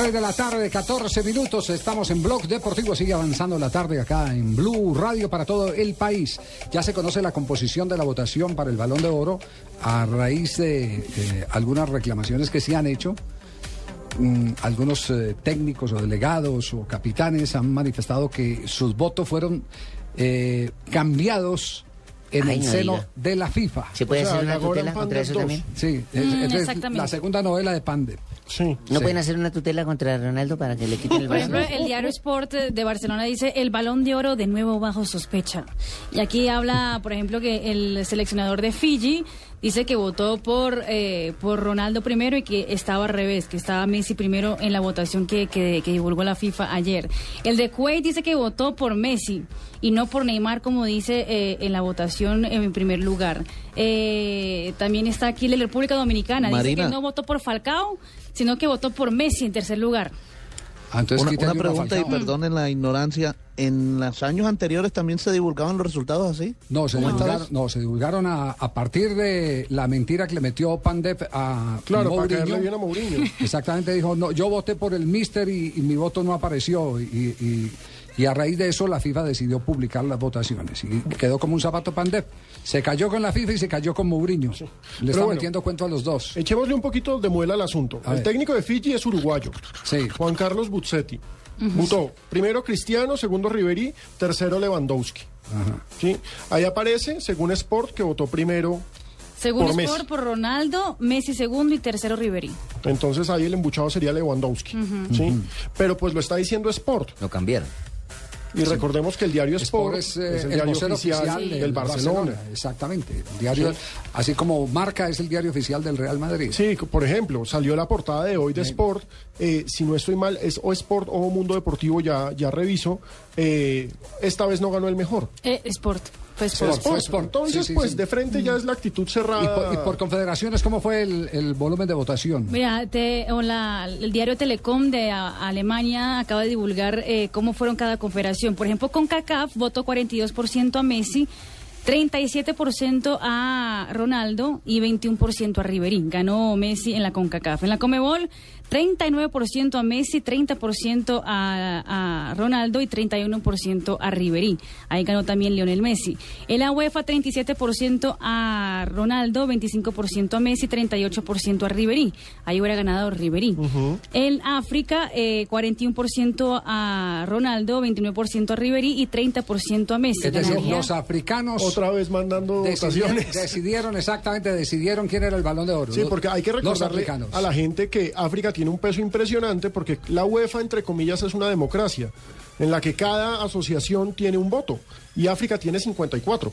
3 de la tarde, 14 minutos. Estamos en Blog Deportivo. Sigue avanzando la tarde acá en Blue Radio para todo el país. Ya se conoce la composición de la votación para el Balón de Oro a raíz de eh, algunas reclamaciones que se han hecho. Mm, algunos eh, técnicos o delegados o capitanes han manifestado que sus votos fueron eh, cambiados en el seno de la FIFA. ¿Se puede hacer una tutela contra eso también? Sí, es, la segunda novela de Pande. ¿No pueden hacer una tutela contra Ronaldo para que le quiten el Por ejemplo, el diario Sport de Barcelona dice el balón de oro de nuevo bajo sospecha. Y aquí habla, por ejemplo, que el seleccionador de Fiji dice que votó por, eh, por Ronaldo primero y que estaba al revés, que estaba Messi primero en la votación que, que, divulgó la FIFA ayer. El de Kuwait dice que votó por Messi y no por Neymar, como dice eh, en la votación en primer lugar. Eh, también está aquí la República Dominicana, dice que no votó por Falcao, sino que votó por Messi en tercer lugar. Ah, entonces una, una pregunta y perdonen la ignorancia. ¿En los años anteriores también se divulgaban los resultados así? No, se ¿Como esta divulgaron, no, se divulgaron a, a partir de la mentira que le metió Pandep a Claro, para Mourinho. caerle bien a Mourinho. Exactamente, dijo, no, yo voté por el Mister y, y mi voto no apareció. Y, y- y a raíz de eso la FIFA decidió publicar las votaciones. Y quedó como un zapato Pandep. Se cayó con la FIFA y se cayó con Mourinho. Le Pero está bueno, metiendo cuento a los dos. Echémosle un poquito de muela al asunto. A el ver. técnico de Fiji es uruguayo. Juan Carlos Buzzetti. Votó primero Cristiano, segundo Riverí, tercero Lewandowski. ¿Sí? Ahí aparece, según Sport, que votó primero Según por Messi. Sport, por Ronaldo, Messi segundo y tercero Ribery. Entonces ahí el embuchado sería Lewandowski. ¿sí? Pero pues lo está diciendo Sport. Lo cambiaron. Y recordemos que el diario Sport, Sport es, eh, es el, el diario oficial, oficial del del Barcelona. Exactamente. el diario, Sí. Así como Marca es el diario oficial del Real Madrid. Sí, por ejemplo, salió la portada de hoy de Sport. eh, si no estoy mal, es o Sport o Mundo Deportivo, ya, ya reviso. eh, esta vez no ganó el mejor. Eh, Sport. Entonces, Sí, sí, pues sí. de frente ya es la actitud Y cerrada. por, y por confederaciones, ¿cómo fue el, el volumen de votación? Mira, te- o la- el diario Telecom de a- Alemania acaba de divulgar eh, cómo fueron cada confederación. Por ejemplo, con CACAF votó 42% a Messi, 37% a Ronaldo y 21% a Ribery. Ganó Messi en la CONCACAF. En la Comebol, 39% a Messi, 30% a, a Ronaldo y 31% a Ribery. Ahí ganó también Lionel Messi. En la UEFA, 37% a Ronaldo, 25% a Messi, 38% a Ribery. Ahí hubiera ganado Ribery. En África, eh, 41% a Ronaldo, 29% a Ribery y 30% a Messi. Es decir, los africanos Otra vez mandando decidieron, votaciones. decidieron exactamente, decidieron quién era el balón de oro. Sí, porque hay que recordarle a la gente que África tiene un peso impresionante porque la UEFA, entre comillas, es una democracia en la que cada asociación tiene un voto y África tiene 54,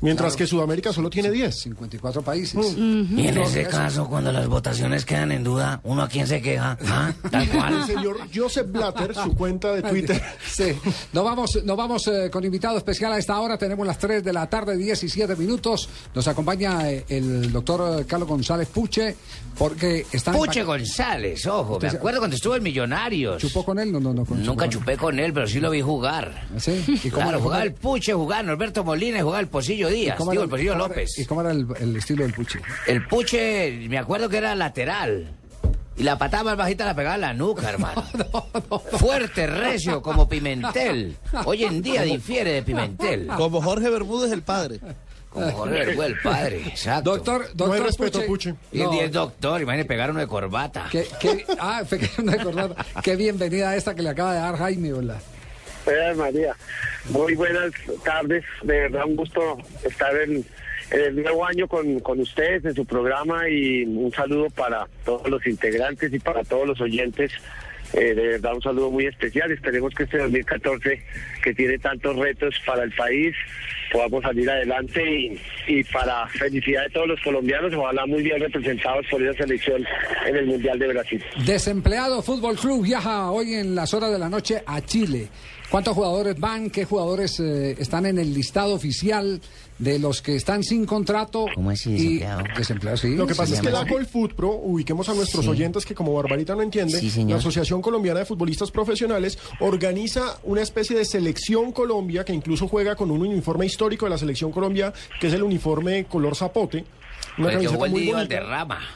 mientras Claro. que Sudamérica solo tiene 10. 54 países. Y en ese caso, cuando las votaciones quedan en duda, ¿uno a quién se queja? ¿Ah? Tal El cual. señor Joseph Blatter, su cuenta de Twitter. Sí, nos vamos, nos vamos eh, con invitado especial a esta hora. Tenemos las 3 de la tarde, 17 minutos. Nos acompaña eh, el doctor eh, Carlos González Puche, porque están. Puche González, ojo, me acuerdo cuando estuvo en Millonarios. ¿Chupó con él? No, no, no. con- Nunca chupó chupé con él, pero sí lo vi jugar. ¿Sí? ¿Y cómo Claro, jugaba el Puche, jugaba Norberto Molina y jugaba el Pocillo Díaz, cómo digo, el era- López. ¿Y cómo era el, el estilo del Puche? El Puche, me acuerdo que era lateral. Y la patada más bajita la pegaba en la nuca, hermano. Fuerte, recio, como Pimentel. Hoy en día difiere de Pimentel. Como Jorge Bermúdez, el padre. Como Jorge Bermúdez, el padre, exacto. Doctor, doctor hay respeto, Puche. Y el No, día es doctor, imagínate pegar uno de corbata. qué- qué- ah, fue que no me acordaba. Qué bienvenida esta que le acaba de dar Jaime, hola. Hola María, muy buenas tardes, de verdad un gusto estar en, en el nuevo año con, con ustedes en su programa y un saludo para todos los integrantes y para todos los oyentes. Eh, de verdad un saludo muy especial. Esperemos que este 2014, que tiene tantos retos para el país, podamos salir adelante y, y para felicidad de todos los colombianos, ojalá muy bien representados por esa selección en el Mundial de Brasil. Desempleado Fútbol Club viaja hoy en las horas de la noche a Chile. ¿Cuántos jugadores van? ¿Qué jugadores eh, están en el listado oficial de los que están sin contrato? ¿Cómo así, y- desempleado? Desempleado, sí. Lo que pasa es que la así. Colfootpro, ubiquemos a nuestros Sí. oyentes que como Barbarita no entiende, Sí, la Asociación Colombiana de Futbolistas Profesionales organiza una especie de selección Colombia que incluso juega con un uniforme histórico de la selección Colombia, que es el uniforme color zapote. Una que camiseta muy bonita.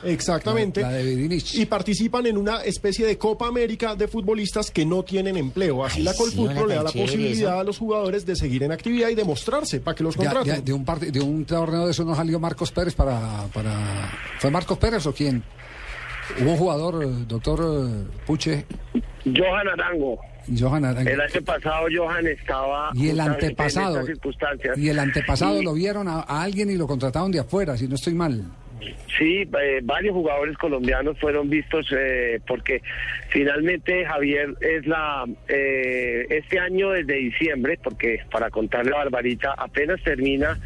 Exactamente. La de. Y participan en una especie de Copa América de futbolistas que no tienen empleo. Así Ay, la sí, Colfootpro hola, le da la posibilidad eso. a los jugadores de seguir en actividad y demostrarse para que los Ya- ya contraten. de, un parte- de un torneo de eso no salió Marcos Pérez para, para... ¿Fue Marcos Pérez o quién? Hubo un jugador, eh, doctor eh, Puche, Johan Arango. Johan. El año pasado Johan estaba Y el antepasado. en estas circunstancias. Y el antepasado Y- lo vieron a, a alguien y lo contrataron de afuera, si no estoy mal. Sí, eh, varios jugadores colombianos fueron vistos eh, porque finalmente Javier es la eh, este año desde diciembre, porque para contarle a Barbarita apenas termina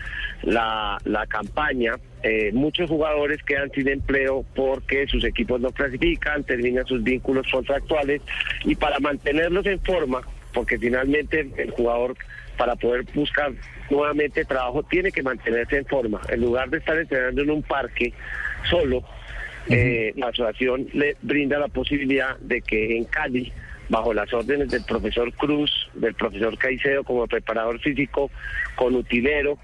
la, la campaña, eh, muchos jugadores quedan sin empleo porque sus equipos no clasifican, terminan sus vínculos contractuales y para mantenerlos en forma, porque finalmente el jugador para poder buscar nuevamente trabajo tiene que mantenerse en forma. En lugar de estar entrenando en un parque solo, eh, la asociación le brinda la posibilidad de que en Cali bajo las órdenes del profesor Cruz, del profesor Caicedo como preparador físico con utilero,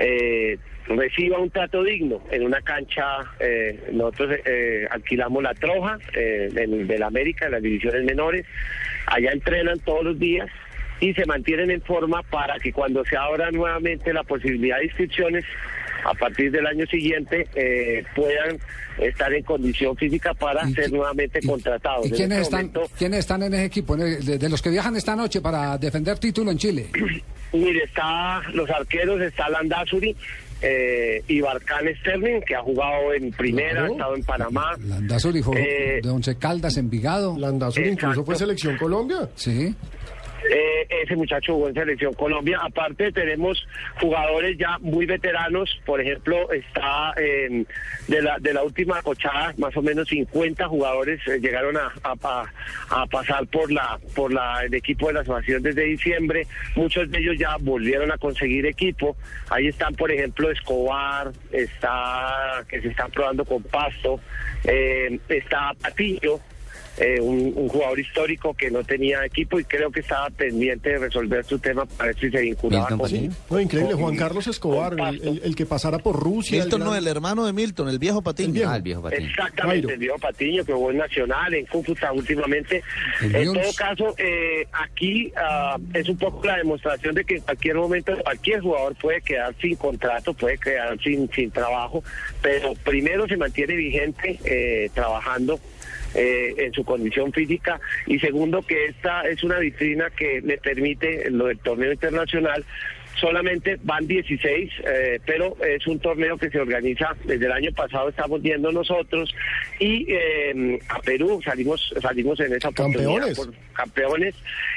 eh, reciba un trato digno en una cancha. eh, nosotros eh, alquilamos la Troja eh, en, del América, en las divisiones menores. Allá entrenan todos los días y se mantienen en forma para que cuando se abra nuevamente la posibilidad de inscripciones a partir del año siguiente eh, puedan estar en condición física para ser nuevamente contratados. ¿Y quiénes este están, momento, quiénes están en ese equipo? De, de los que viajan esta noche para defender título en Chile. Mire, está los arqueros, está Landazuri eh, y Barcán Sterling, que ha jugado en primera, ha estado en Panamá. Landazuri fue Eh, de Once Caldas, Envigado. Landazuri incluso fue selección Colombia. Sí. Eh, ese muchacho jugó en Selección Colombia. Aparte tenemos jugadores ya muy veteranos, por ejemplo, está eh, de, la, de la última cochada, más o menos 50 jugadores eh, llegaron a, a, pa- a pasar por la por la el equipo de la asociación desde diciembre. Muchos de ellos ya volvieron a conseguir equipo. Ahí están, por ejemplo, Escobar, está que se están probando con Pasto, eh, está Patillo, eh, un, un jugador histórico que no tenía equipo y creo que estaba pendiente de resolver su tema para ver si se vinculaba con Sí. No, increíble, Juan Carlos Escobar, el, el- el que pasara por Rusia. Milton el no, el hermano de Milton, el viejo Patiño. Ah, el viejo Exactamente, Jairo. el viejo Patiño que jugó en Nacional, en Cúcuta últimamente. En todo caso, eh, aquí ah, es un poco la demostración de que en cualquier momento cualquier jugador puede quedar sin contrato, puede quedar sin, sin trabajo, pero primero se mantiene vigente eh, trabajando eh, en su condición física. Y segundo que esta es una vitrina que le permite lo del torneo internacional solamente van 16, eh, pero es un torneo que se organiza desde el año pasado, estamos viendo nosotros, y eh, a Perú salimos salimos en esa oportunidad Campeones. por campeones,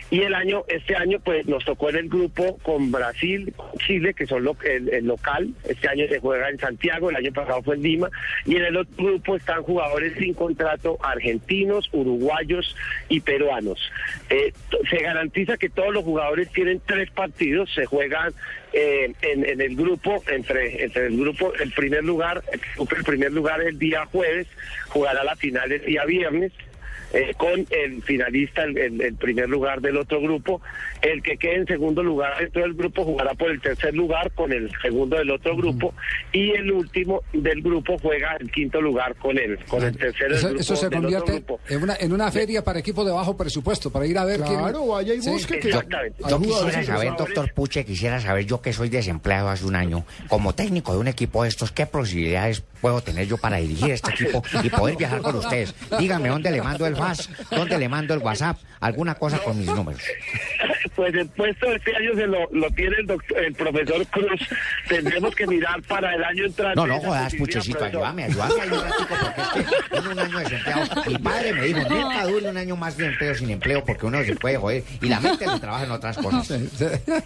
y el año este año pues nos tocó en el grupo con Brasil, Chile, que son lo- el, el local, este año se juega en Santiago, el año pasado fue en Lima, y en el otro grupo están jugadores sin contrato argentinos, uruguayos y peruanos. Eh, se garantiza que todos los jugadores tienen tres partidos, se eh, en, en el grupo, entre, entre el grupo, el primer lugar, el primer lugar el día jueves, jugará la final el día viernes. Eh, con el finalista, el, el- el primer lugar del otro grupo. El que quede en segundo lugar dentro del grupo jugará por el tercer lugar con el segundo del otro grupo. Y el último del grupo juega el quinto lugar con el, con el tercero del grupo. eso se del otro convierte grupo. en una, en una feria para equipos de bajo presupuesto, para ir a ver quién... Claro, vaya y Sí. busque que- Exactamente. Yo quisiera saber, doctor Puche, quisiera saber yo que soy desempleado hace un año, como técnico de un equipo de estos, ¿qué posibilidades puedo tener yo para dirigir este equipo y poder viajar con ustedes? Dígame dónde le mando el FAS, dónde le mando el WhatsApp, alguna cosa con mis números. Pues el puesto de este año se lo, lo tiene el, doctor, el profesor Cruz. Tendremos que mirar para el año entrante. No, no jodas, profesor. ayúdame, ayúdame ahí un porque es que un año desempleado. Mi padre me dijo, nunca dure un año más de empleo sin empleo porque uno se puede joder y la mente le trabaja en otras cosas.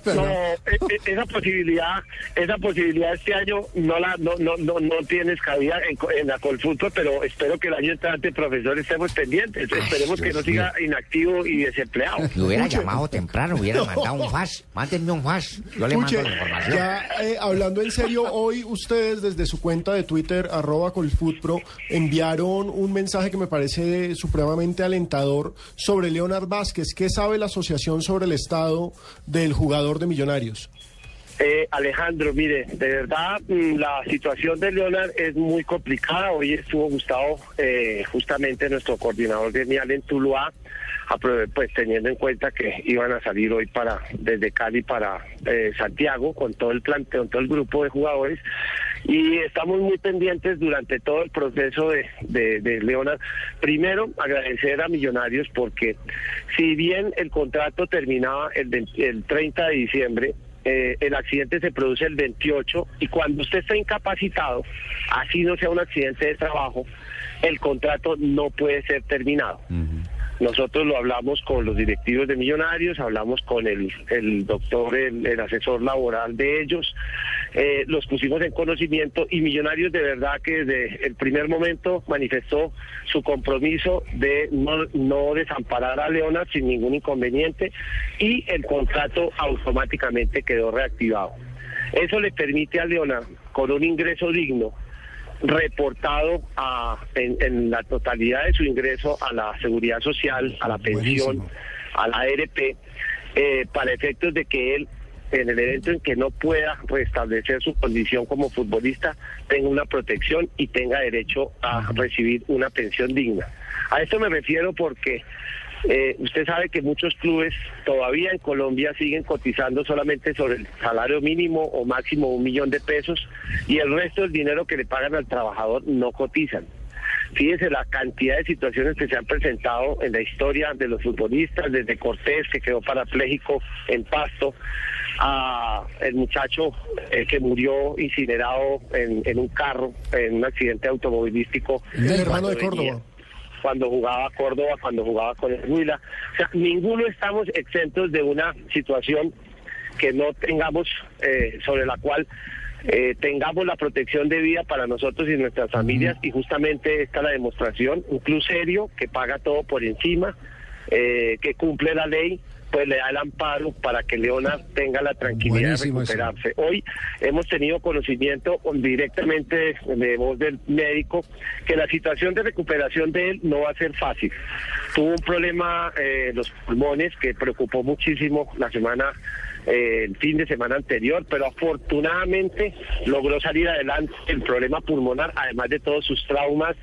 No, e- e- esa posibilidad, esa posibilidad este año no la no no no, no tienes cabida en, co- en la Colfutbol, pero espero que el año entrante, profesor, estemos pendientes. Esperemos que no siga inactivo y desempleado. Me hubiera llamado temprano, hubiera mandado un FAS. Mándenme un FAS, yo le Puche, mando la información. ya eh, hablando en serio, hoy ustedes desde su cuenta de Twitter, arroba colfutpro, enviaron un mensaje que me parece supremamente alentador sobre Leonard Vázquez. ¿Qué sabe la asociación sobre el estado del jugador de Millonarios? Eh, Alejandro, mire, de verdad mm, la situación de Leonard es muy complicada. Hoy estuvo Gustavo, eh, justamente nuestro coordinador genial en Tuluá, pues teniendo en cuenta que iban a salir hoy para desde Cali para eh, Santiago con todo el planteo, con todo el grupo de jugadores. Y estamos muy pendientes durante todo el proceso de, de, de Leonard. Primero, agradecer a Millonarios porque si bien el contrato terminaba el, 20 el 30 de diciembre, eh, el accidente se produce el 28 y cuando usted está incapacitado, así no sea un accidente de trabajo, el contrato no puede ser terminado. Nosotros lo hablamos con los directivos de Millonarios, hablamos con el, el doctor, el, asesor laboral de ellos, eh, los pusimos en conocimiento y Millonarios de verdad que desde el primer momento manifestó su compromiso de no, no desamparar a Leona sin ningún inconveniente y el contrato automáticamente quedó reactivado. Eso le permite a Leona, con un ingreso digno, reportado a, en, en la totalidad de su ingreso a la seguridad social, a la pensión, a la ARP, eh, para efectos de que él, en el evento en que no pueda restablecer su condición como futbolista, tenga una protección y tenga derecho a recibir una pensión digna. A esto me refiero porque eh, usted sabe que muchos clubes todavía en Colombia siguen cotizando solamente sobre el salario mínimo o máximo un millón de pesos y el resto del dinero que le pagan al trabajador no cotizan. Fíjese la cantidad de situaciones que se han presentado en la historia de los futbolistas, desde Cortés, que quedó parapléjico en Pasto, a el muchacho eh, que murió incinerado en, en un carro, en un accidente automovilístico. El hermano de venía- Córdoba. Cuando jugaba Córdoba, cuando jugaba con el Huila. O sea, ninguno estamos exentos de una situación que no tengamos, eh, sobre la cual eh, tengamos la protección de vida para nosotros y nuestras familias. Y justamente esta es la demostración, un club serio que paga todo por encima, eh, que cumple la ley pues le da el amparo para que Leona tenga la tranquilidad Buenísimo de eso. recuperarse. Hoy hemos tenido conocimiento directamente de voz del médico que la situación de recuperación de él no va a ser fácil. Tuvo un problema eh, en los pulmones que preocupó muchísimo la semana, eh, el fin de semana anterior, pero afortunadamente logró salir adelante el problema pulmonar, además de todos sus traumas,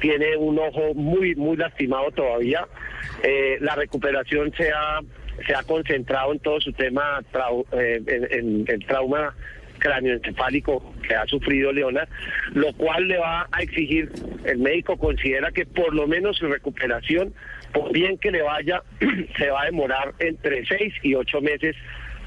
tiene un ojo muy, muy lastimado todavía. Eh, la recuperación se ha se ha concentrado en todo su tema, trau- eh, en, en el trauma cráneoencefálico que ha sufrido Leona, lo cual le va a exigir, el médico considera que por lo menos su recuperación, por bien que le vaya, se va a demorar entre seis y ocho meses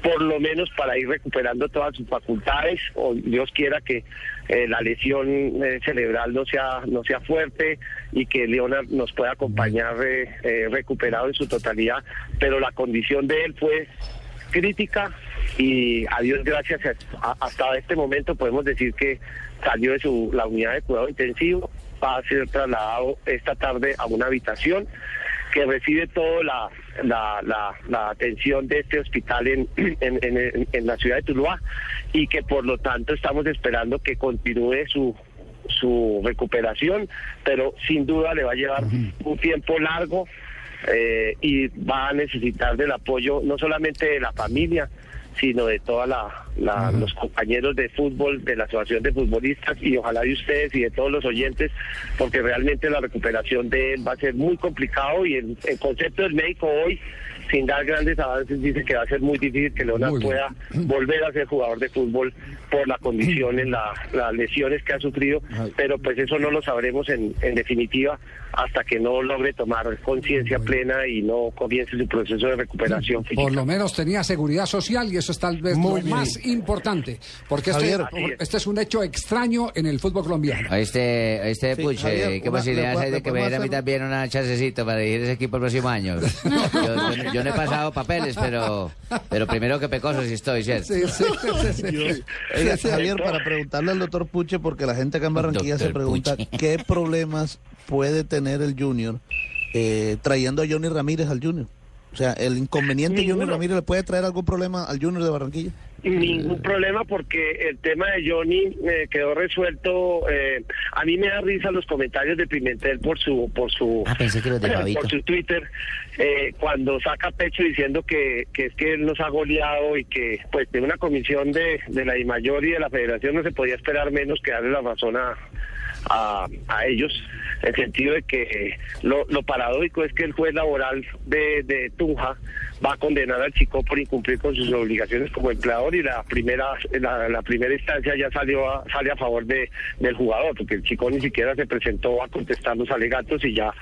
por lo menos para ir recuperando todas sus facultades o Dios quiera que eh, la lesión eh, cerebral no sea no sea fuerte y que Leonard nos pueda acompañar eh, eh, recuperado en su totalidad. Pero la condición de él fue crítica y a Dios gracias. A- hasta este momento podemos decir que salió de su la unidad de cuidado intensivo va a ser trasladado esta tarde a una habitación que recibe toda la, la, la, la atención de este hospital en, en, en- en la ciudad de Tuluá y que por lo tanto estamos esperando que continúe su su recuperación, pero sin duda le va a llevar un tiempo largo eh, y va a necesitar del apoyo no solamente de la familia, sino de todos los compañeros de fútbol, de la Asociación de Futbolistas y ojalá de ustedes y de todos los oyentes, porque realmente la recuperación de él va a ser muy complicado y el, el concepto del médico hoy, sin dar grandes avances, dice que va a ser muy difícil que Leonard pueda volver a ser jugador de fútbol por la condición en la- las lesiones que ha sufrido, pero pues eso no lo sabremos en, en definitiva hasta que no logre tomar conciencia plena y no comience su proceso de recuperación física. Por lo menos tenía seguridad social y eso es tal vez Muy lo bien. más importante, porque este, este es un hecho extraño en el fútbol colombiano. Este, este Sí, Puche, Javier, ¿qué una- posibilidades le hay de que me diera a mí también una chancecito para dirigir ese equipo el próximo año? Yo, yo- yo no he pasado papeles, pero, pero primero que pecoso sí estoy, ¿cierto? Sí, sí, sí, sí. Oiga, Sí, sí. Javier, para preguntarle al doctor Puche, porque la gente acá en Barranquilla se pregunta Puche. qué problemas puede tener el Junior eh, trayendo a Johnny Ramírez al Junior. O sea, el inconveniente Ninguno. Ramírez le puede traer algún problema al Junior de Barranquilla. Ningún problema porque el tema de Johnny eh, quedó resuelto. eh, a mí me da risa los comentarios de Pimentel por su por su Ah, pensé que los de por su Twitter eh, cuando saca pecho diciendo que, que es que él nos ha goleado y que pues de una comisión de, de la DIMAYOR y de la Federación no se podía esperar menos que darle la razón a a, a ellos, en el sentido de que lo, lo paradójico es que el juez laboral de, de Tunja va a condenar al chico por incumplir con sus obligaciones como empleador y la primera la, primera instancia ya salió a, sale a favor de del jugador porque el chico ni siquiera se presentó a contestar los alegatos y ya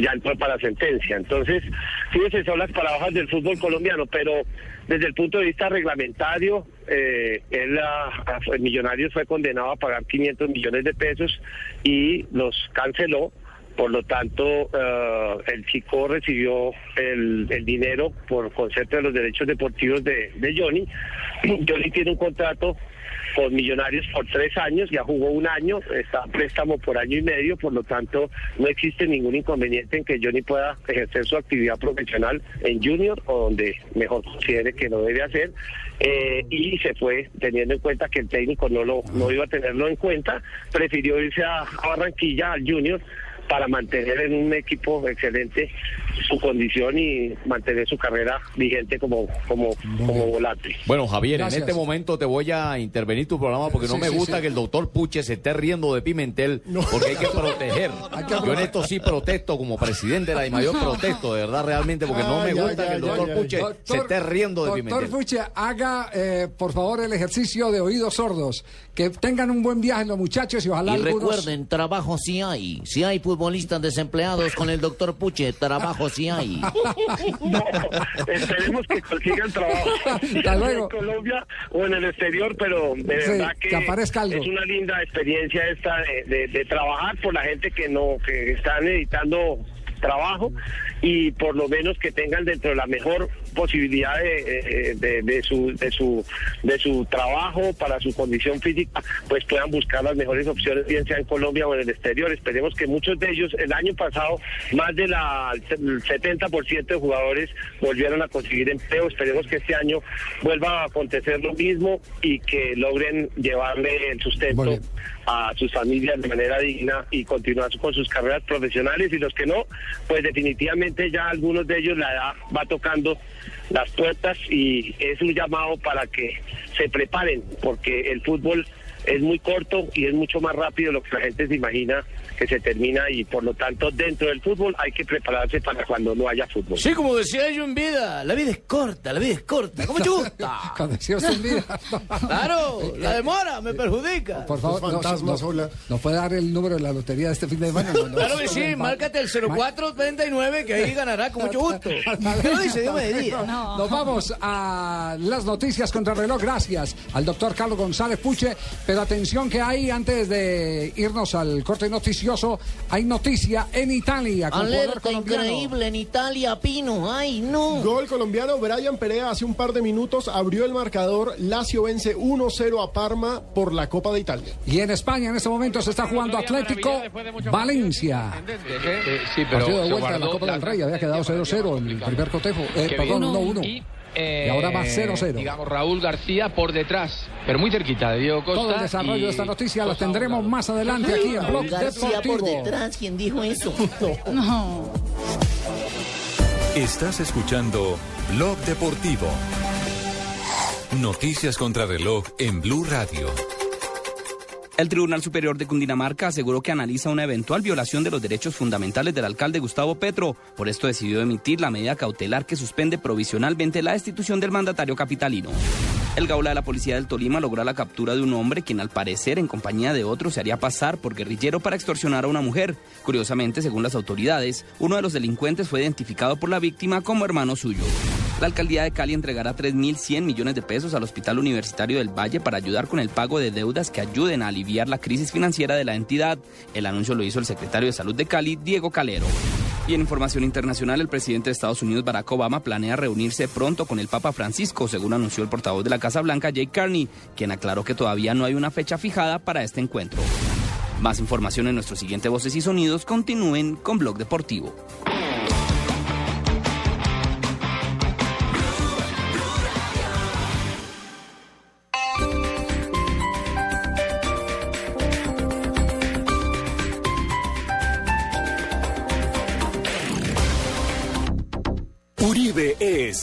ya entró para sentencia. Entonces fíjense son las paradojas del fútbol colombiano pero desde el punto de vista reglamentario, eh, él, ah, el Millonarios fue condenado a pagar 500 millones de pesos y los canceló Por lo tanto, eh, el chico recibió el, el dinero por concepto de los derechos deportivos de, de Johnny. Johnny tiene un contrato con Millonarios por tres años, ya jugó un año, está préstamo por año y medio, por lo tanto no existe ningún inconveniente en que Johnny pueda ejercer su actividad profesional en Junior o donde mejor considere que lo debe hacer. Eh, y se fue teniendo en cuenta que el técnico no lo no iba a tenerlo en cuenta, prefirió irse a Barranquilla, al Junior, para mantener en un equipo excelente su condición y mantener su carrera vigente como, como, como volante. Bueno, Javier, Gracias. en este momento te voy a intervenir tu programa porque no Sí, me sí, gusta sí. que el doctor Puche se esté riendo de Pimentel porque hay que proteger. Yo en esto sí protesto como presidente de la mayor protesto, de verdad, realmente, porque no me Ay, gusta que el doctor Puche se esté riendo de Doctor Pimentel. Fuche, haga eh, por favor el ejercicio de oídos sordos. Que tengan un buen viaje los muchachos y ojalá Y algunos... recuerden, trabajo sí hay. Si hay futbolistas desempleados con el doctor Puche, trabajo sí hay. Esperemos que consigan trabajo Hasta luego. en Colombia o en el exterior, pero de Sí, verdad que que, aparezca algo. es una linda experiencia esta de, de- de trabajar por la gente que no que están necesitando trabajo y por lo menos que tengan dentro de la mejor posibilidad de, eh, de- de su de su de su trabajo para su condición física pues puedan buscar las mejores opciones bien sea en Colombia o en el exterior. Esperemos que muchos de ellos el año pasado más de la el 70% de jugadores volvieron a conseguir empleo. Esperemos que este año vuelva a acontecer lo mismo y que logren llevarle el sustento a sus familias de manera digna y continuar con sus carreras profesionales. Y los que no, pues definitivamente ya algunos de ellos la edad va tocando las puertas y es un llamado para que se preparen porque el fútbol es muy corto y es mucho más rápido de lo que la gente se imagina que se termina y por lo tanto dentro del fútbol hay que prepararse para cuando no haya fútbol. Sí, como decía yo en vida, la vida es corta, la vida es corta. ¿Cómo te gusta? Cuando decía usted en vida. Claro, la demora me perjudica. Por favor, nos, nos- ¿nos puede dar el número de la lotería de este fin de semana? No, no, Claro que no, sí, no, márcate el 0439 que ahí ganará con mucho gusto. ¿Qué lo dice? Dios me diga. Nos vamos a las noticias contra el reloj. Gracias al doctor Carlos González Puche. Pero atención que hay, antes de irnos al corte noticioso, hay noticia en Italia. con Alerta increíble en Italia, Pino. Ay, no. Gol colombiano, Brian Perea hace un par de minutos abrió el marcador. Lazio vence 1-0 a Parma por la Copa de Italia. Y en España en este momento se está jugando Atlético Valencia. sí, pero Partido de vuelta de la Copa del Rey, había quedado 0-0 en el primer cotejo. Eh, perdón, bien. 1-1. Y, eh, Y ahora va 0-0. Digamos, Raúl García por detrás, pero muy cerquita de Diego Costa. Todo el desarrollo y de esta noticia lo Costa tendremos más adelante aquí en Blog García por Deportivo. detrás, ¿quién dijo eso? No. Estás escuchando Blog Deportivo. Noticias contra reloj en Blue Radio. El Tribunal Superior de Cundinamarca aseguró que analiza una eventual violación de los derechos fundamentales del alcalde Gustavo Petro. Por esto decidió emitir la medida cautelar que suspende provisionalmente la destitución del mandatario capitalino. El Gaula de la Policía del Tolima logró la captura de un hombre quien al parecer en compañía de otro se haría pasar por guerrillero para extorsionar a una mujer. Curiosamente, según las autoridades, uno de los delincuentes fue identificado por la víctima como hermano suyo. La alcaldía de Cali entregará 3.100 millones de pesos al Hospital Universitario del Valle para ayudar con el pago de deudas que ayuden a aliviar la crisis financiera de la entidad. El anuncio lo hizo el secretario de Salud de Cali, Diego Calero. Y en información internacional, el presidente de Estados Unidos, Barack Obama, planea reunirse pronto con el Papa Francisco, según anunció el portavoz de la Casa Blanca, Jake Carney, quien aclaró que todavía no hay una fecha fijada para este encuentro. Más información en nuestro siguiente Voces y Sonidos. Continúen con Blog Deportivo.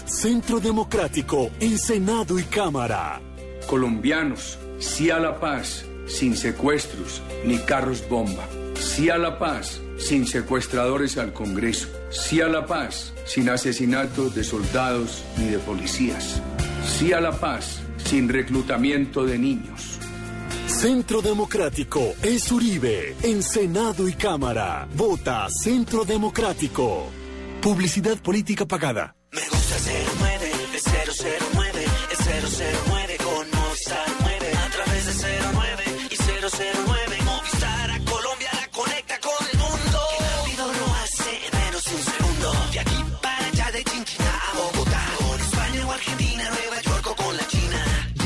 Centro Democrático en Senado y Cámara. Colombianos, sí a la paz, sin secuestros ni carros bomba. Sí a la paz, sin secuestradores al Congreso. Sí a la paz, sin asesinatos de soldados ni de policías. Sí a la paz, sin reclutamiento de niños. Centro Democrático es Uribe en Senado y Cámara. Vota Centro Democrático. Publicidad política pagada.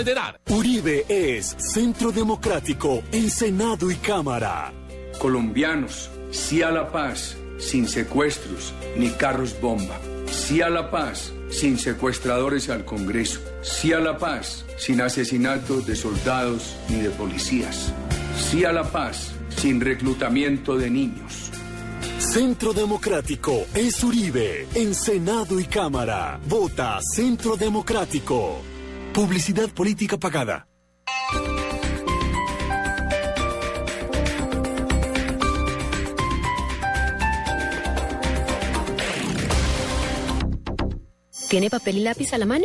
de edad. Uribe es Centro Democrático en Senado y Cámara. Colombianos, sí a la paz, sin secuestros ni carros bomba. Sí a la paz, sin secuestradores al Congreso. Sí a la paz, sin asesinatos de soldados ni de policías. Sí a la paz, sin reclutamiento de niños. Centro Democrático es Uribe en Senado y Cámara. Vota Centro Democrático. Publicidad política pagada. ¿Tiene papel y lápiz a la mano?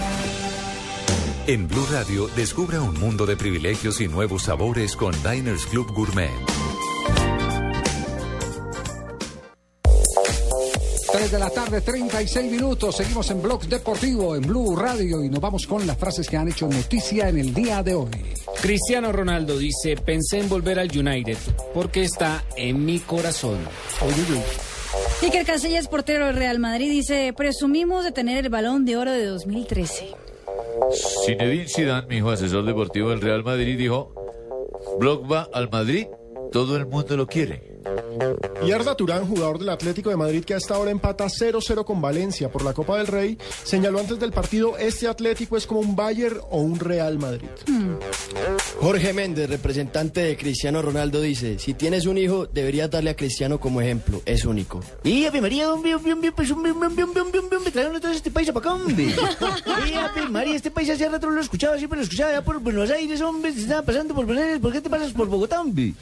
En Blue Radio, descubra un mundo de privilegios y nuevos sabores con Diners Club Gourmet. 3 de la tarde, 36 minutos. Seguimos en Blog Deportivo, en Blue Radio y nos vamos con las frases que han hecho noticia en el día de hoy. Cristiano Ronaldo dice, pensé en volver al United porque está en mi corazón. Iker Casillas, portero del Real Madrid, dice, presumimos de tener el balón de oro de 2013. Zinedine Zidane, mi hijo asesor deportivo del Real Madrid, dijo, Block va al Madrid, todo el mundo lo quiere. Y Arda Turán, jugador del Atlético de Madrid que hasta ahora empata 0-0 con Valencia por la Copa del Rey, señaló antes del partido, este Atlético es como un Bayern o un Real Madrid. Jorge Méndez, representante de Cristiano Ronaldo, dice, si tienes un hijo, deberías darle a Cristiano como ejemplo, es único. Y Ave María, hombre, hombre, hombre, pues, hombre, hombre, hombre, hombre, hombre, hombre, trajeron entonces este país para acá, hombre. Y Ave María, este país hace rato lo escuchaba, siempre lo escuchaba ya por Buenos Aires, hombre, se estaba pasando por Buenos Aires, ¿por qué te pasas por Bogotá, hombre?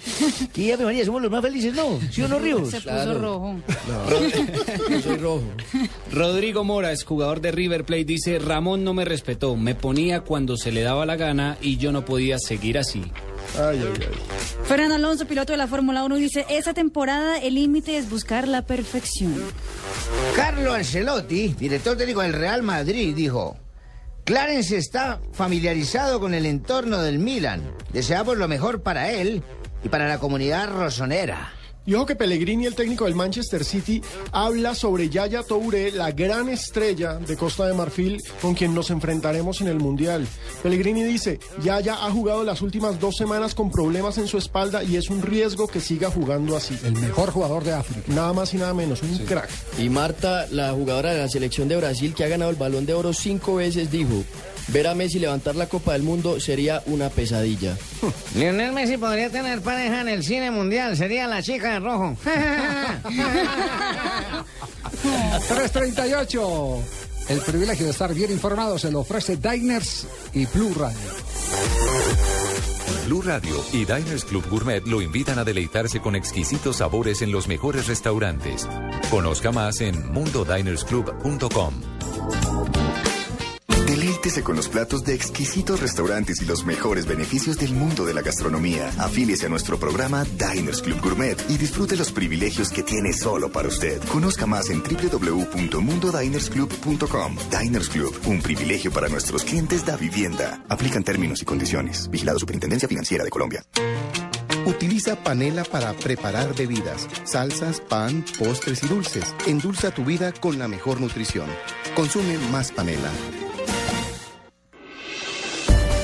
Que Ave María, somos los más felices, ¿no? ¿Sí o no, Ríos? Se puso rojo. Yo soy rojo. Rodrigo Mora, es jugador de River Plate, dice, Ramón no me respetó, me ponía cuando se le daba la gana y yo no podía seguir así. Ay, ay, ay. Fernando Alonso, piloto de la Fórmula 1, dice, esta temporada el límite es buscar la perfección. Carlo Ancelotti, director técnico del Real Madrid, dijo: Clarence está familiarizado con el entorno del Milan. Deseamos lo mejor para él y para la comunidad rosonera. Y ojo que Pellegrini, el técnico del Manchester City, habla sobre Yaya Touré, la gran estrella de Costa de Marfil con quien nos enfrentaremos en el Mundial. Pellegrini dice, Yaya ha jugado las últimas dos semanas con problemas en su espalda y es un riesgo que siga jugando así. El mejor jugador de África. Nada más y nada menos, un crack. Y Marta, la jugadora de la selección de Brasil que ha ganado el balón de oro cinco veces, dijo, ver a Messi levantar la Copa del Mundo sería una pesadilla. Lionel Messi podría tener pareja en el cine mundial, sería la chica de rojo. 338. El privilegio de estar bien informado se lo ofrece Diners y Blue Radio. Blue Radio y Diners Club Gourmet lo invitan a deleitarse con exquisitos sabores en los mejores restaurantes. Conozca más en mundodinersclub.com. Con los platos de exquisitos restaurantes y los mejores beneficios del mundo de la gastronomía. Afíliese a nuestro programa Diners Club Gourmet y disfrute los privilegios que tiene solo para usted. Conozca más en www.mundodinersclub.com. Diners Club, un privilegio para nuestros clientes da vivienda. Aplican términos y condiciones. Vigilado Superintendencia Financiera de Colombia. Utiliza panela para preparar bebidas, salsas, pan, postres y dulces. Endulza tu vida con la mejor nutrición. Consume más panela.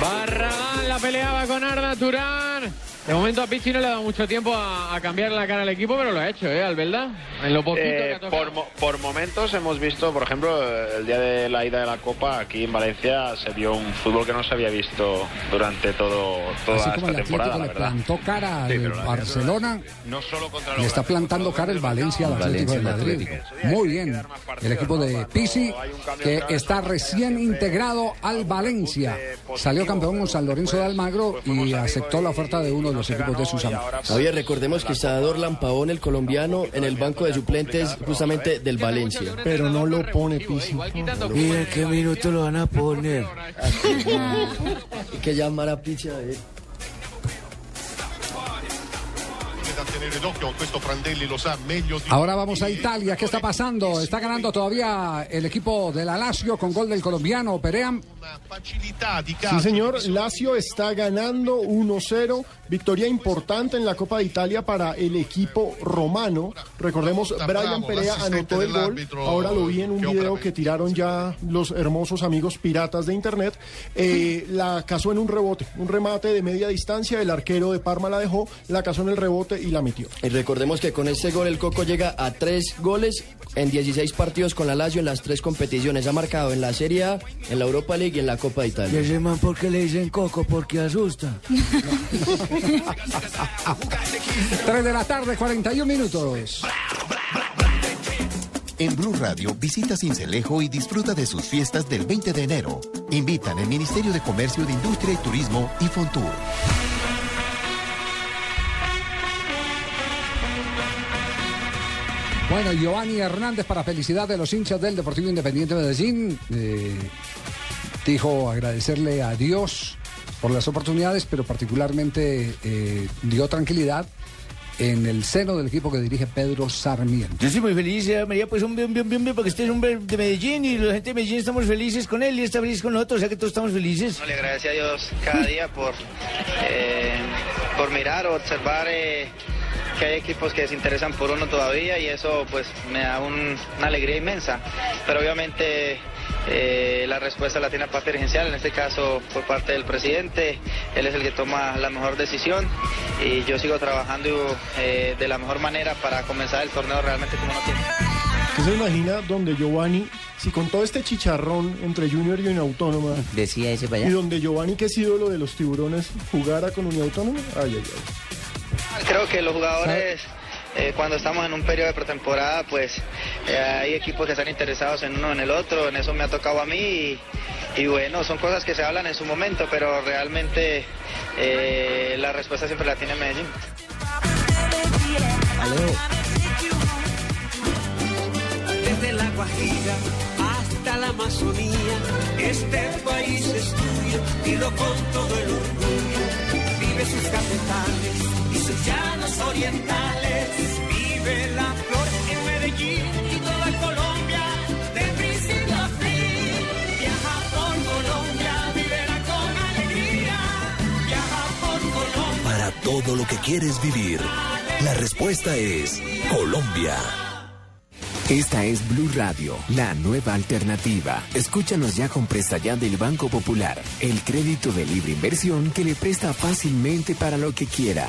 Barragán la peleaba con Arda Turán. De momento a Pichi no le ha dado mucho tiempo a, a cambiar la cara al equipo, pero lo ha hecho, ¿eh? Al verdad. En lo poquito que Eh, ha tocado. por, mo- por momentos hemos visto, por ejemplo, el día de la ida de la Copa aquí en Valencia se vio un fútbol que no se había visto durante todo, toda Así esta como el temporada, le plantó cara Sí, al la Barcelona, No solo contra le está plantando cara el Valencia al Atlético de Madrid. Muy bien. El equipo de Pisi, que está recién integrado al Valencia. Salió campeón con San Lorenzo de Almagro y aceptó la oferta de uno de los equipos de sus amigos. Javier, recordemos que está Dorlan Pavón, el colombiano, en el banco de suplentes justamente del Valencia. Pero no lo pone Pisi. ¿Y en qué minuto lo van a poner? Hay que llamar a Picha. eh. da Ahora vamos a Italia. ¿Qué está pasando? Está ganando todavía el equipo de la Lazio con gol del colombiano di Sí, señor. Lazio está ganando 1-0. Victoria importante en la Copa de Italia para el equipo romano. Recordemos, Brian Perea anotó el gol. Ahora lo vi en un video que tiraron ya los hermosos amigos piratas de Internet. Eh, la casó en un rebote, un remate de media distancia. El arquero de Parma la dejó, la casó en el rebote y la metió. Y recordemos que con este gol el Coco llega a tres goles en 16 partidos con la Lazio en las tres competiciones. Ha marcado en la Serie A, en la Europa League y en la Copa de Italia. ese man por qué le dicen Coco? Porque asusta. 3 de la tarde, 41 minutos. En Blue Radio visita Cincelejo y disfruta de sus fiestas del 20 de enero. Invitan el Ministerio de Comercio, de Industria y Turismo y Fontur. Bueno, Giovanni Hernández, para felicidad de los hinchas del Deportivo Independiente de Medellín, eh, dijo agradecerle a Dios por las oportunidades, pero particularmente eh, dio tranquilidad en el seno del equipo que dirige Pedro Sarmiento. Yo estoy muy feliz, eh, María, pues un bien, bien, bien, bien, porque usted es un hombre de Medellín y la gente de Medellín estamos felices con él y está feliz con nosotros, o sea que todos estamos felices. No, le agradece a Dios cada día por, eh, por mirar o observar eh, que hay equipos que se interesan por uno todavía y eso pues me da un- una alegría inmensa. Pero obviamente eh, la respuesta la tiene la parte dirigencial, en este caso por parte del presidente. Él es el que toma la mejor decisión y yo sigo trabajando eh, de la mejor manera para comenzar el torneo realmente como no tiene. ¿Qué se imagina donde Giovanni, si con todo este chicharrón entre Junior y Unión Autónoma, Decía ese para y donde Giovanni, que es ídolo de los tiburones, jugara con Unión Autónoma? Ay, ay, ay. Creo que los jugadores, eh, cuando estamos en un periodo de pretemporada, pues eh, hay equipos que están interesados en uno en el otro, en eso me ha tocado a mí y, y bueno, son cosas que se hablan en su momento, pero realmente eh, la respuesta siempre la tiene Medellín. Desde la Guajira hasta la Amazonía, este país es tuyo, dilo con todo el orgullo. Vive sus capitales y sus llanos orientales. Vive la flor en Medellín y toda Colombia, de principio a fin. Viaja por Colombia, vivirá con alegría. Viaja por Colombia. Para todo lo que quieres vivir, la respuesta es Colombia. Esta es Blue Radio, la nueva alternativa. Escúchanos ya con presta ya del Banco Popular, el crédito de libre inversión que le presta fácilmente para lo que quiera.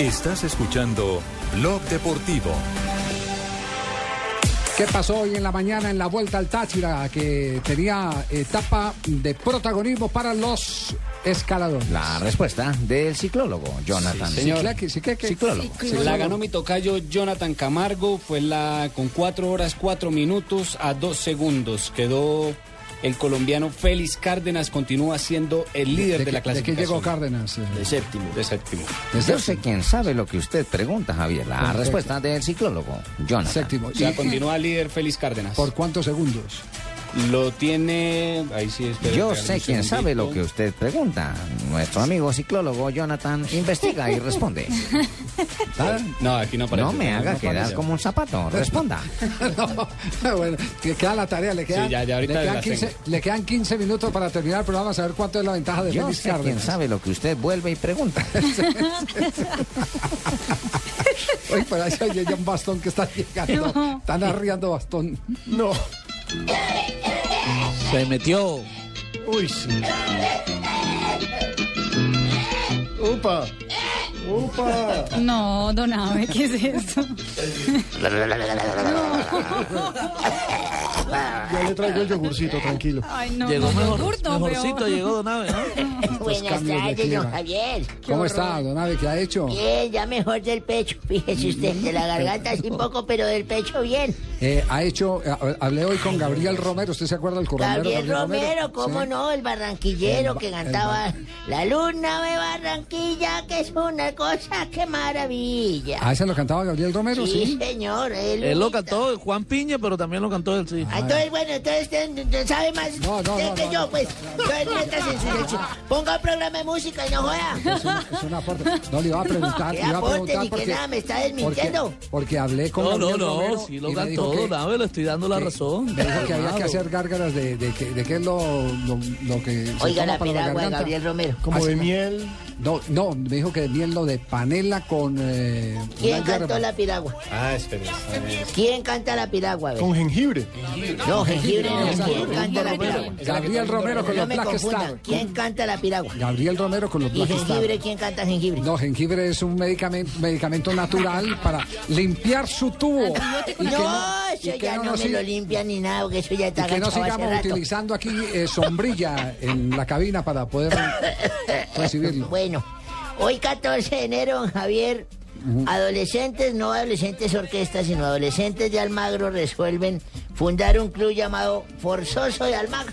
Estás escuchando Blog Deportivo. ¿Qué pasó hoy en la mañana en la vuelta al Táchira que tenía etapa de protagonismo para los escaladores? La respuesta del ciclólogo Jonathan. Señor. Ciclólogo. La ganó mi tocayo Jonathan Camargo, fue la con 4 horas 4 minutos a 2 segundos. Quedó el colombiano Félix Cárdenas continúa siendo el líder de, qué- la ¿De qué clasificación. llegó Cárdenas? eh? De séptimo. De séptimo. Yo sé quién sabe lo que usted pregunta, Javier. La Perfecto. respuesta del ciclólogo, Jonathan. Séptimo. O sea, Y- continúa líder Félix Cárdenas. ¿Por cuántos segundos? Lo tiene... Ahí sí, Yo sé quién sabe lo que usted pregunta. Nuestro amigo ciclólogo Jonathan investiga y responde. No, aquí no aparece. No me haga No quedar aparece. como un zapato. Responda. No, bueno, que queda la tarea, le quedan, Sí, ya- ya ahorita le, quedan las 15, le quedan 15 minutos para terminar el programa, a saber cuánto es la ventaja de Yo Félix sé quién Cárdenas. sabe lo que usted vuelve y pregunta. Oye, pero ahí se oye ya un bastón que está llegando. No. Están arriando bastón. No. Se metió. Uy, sí. Upa. Upa. No, don Abe, ¿qué es eso? Ya le traigo el yogurcito, tranquilo. Ay, no, Llegó no, mejor, yogur, no, mejorcito, peor. llegó Don Abe, ¿no? Buenas tardes, don Javier. ¿Cómo está, don Ave? ¿Qué ha hecho? Bien, ya mejor del pecho, fíjese usted, de la garganta sí poco, pero del pecho bien. Eh, ha hecho, eh, hablé hoy con Gabriel Romero, ¿usted se acuerda del corralero Gabriel Romero, ¿cómo Sí. no? El barranquillero El ba- que cantaba La luna de Barranquilla, que es una cosa, qué maravilla. Ah, ese lo cantaba Gabriel Romero, sí, sí. señor. Él, Él lo cantó Juan Piña, pero también lo cantó él, sí. Ah, Entonces, bueno, entonces sabe más no, usted no, que no, yo, no. pues. Entonces, métase en su sección. Ponga un programa de música y no joda. Es un, es un aporte. No, le iba a preguntar. ¿Qué iba a aporte ni que porque, nada? ¿Me está desmintiendo? Porque, porque hablé con No, no, no, Romero sí lo que- Don Abe, le estoy dando la que- razón. Me dijo que había que hacer gárgaras de, de, que- de qué es lo, lo, lo que Oiga la piragua de. Gabriel Romero. Como de miel. No, no, me dijo que miel lo de panela con eh, ¿Quién cantó la piragua? Ah, espere. a ver. ¿Quién canta la piragua? Con jengibre. No, jengibre no. ¿Quién canta la piragua? Gabriel Romero con No los me Black. Star. ¿Quién canta la piragua? Gabriel Romero con los ¿Y Black Star. jengibre? ¿Quién canta jengibre? No, jengibre es un medicamento, medicamento natural para limpiar su tubo. Y que No, y eso que ya no, me lo limpian ni nada, porque eso ya y está que no sigamos utilizando aquí eh, sombrilla en la cabina para poder recibirlo. Bueno, hoy 14 de enero, don Javier, adolescentes, no adolescentes orquestas, sino adolescentes de Almagro resuelven fundar un club llamado Forzoso de Almagro.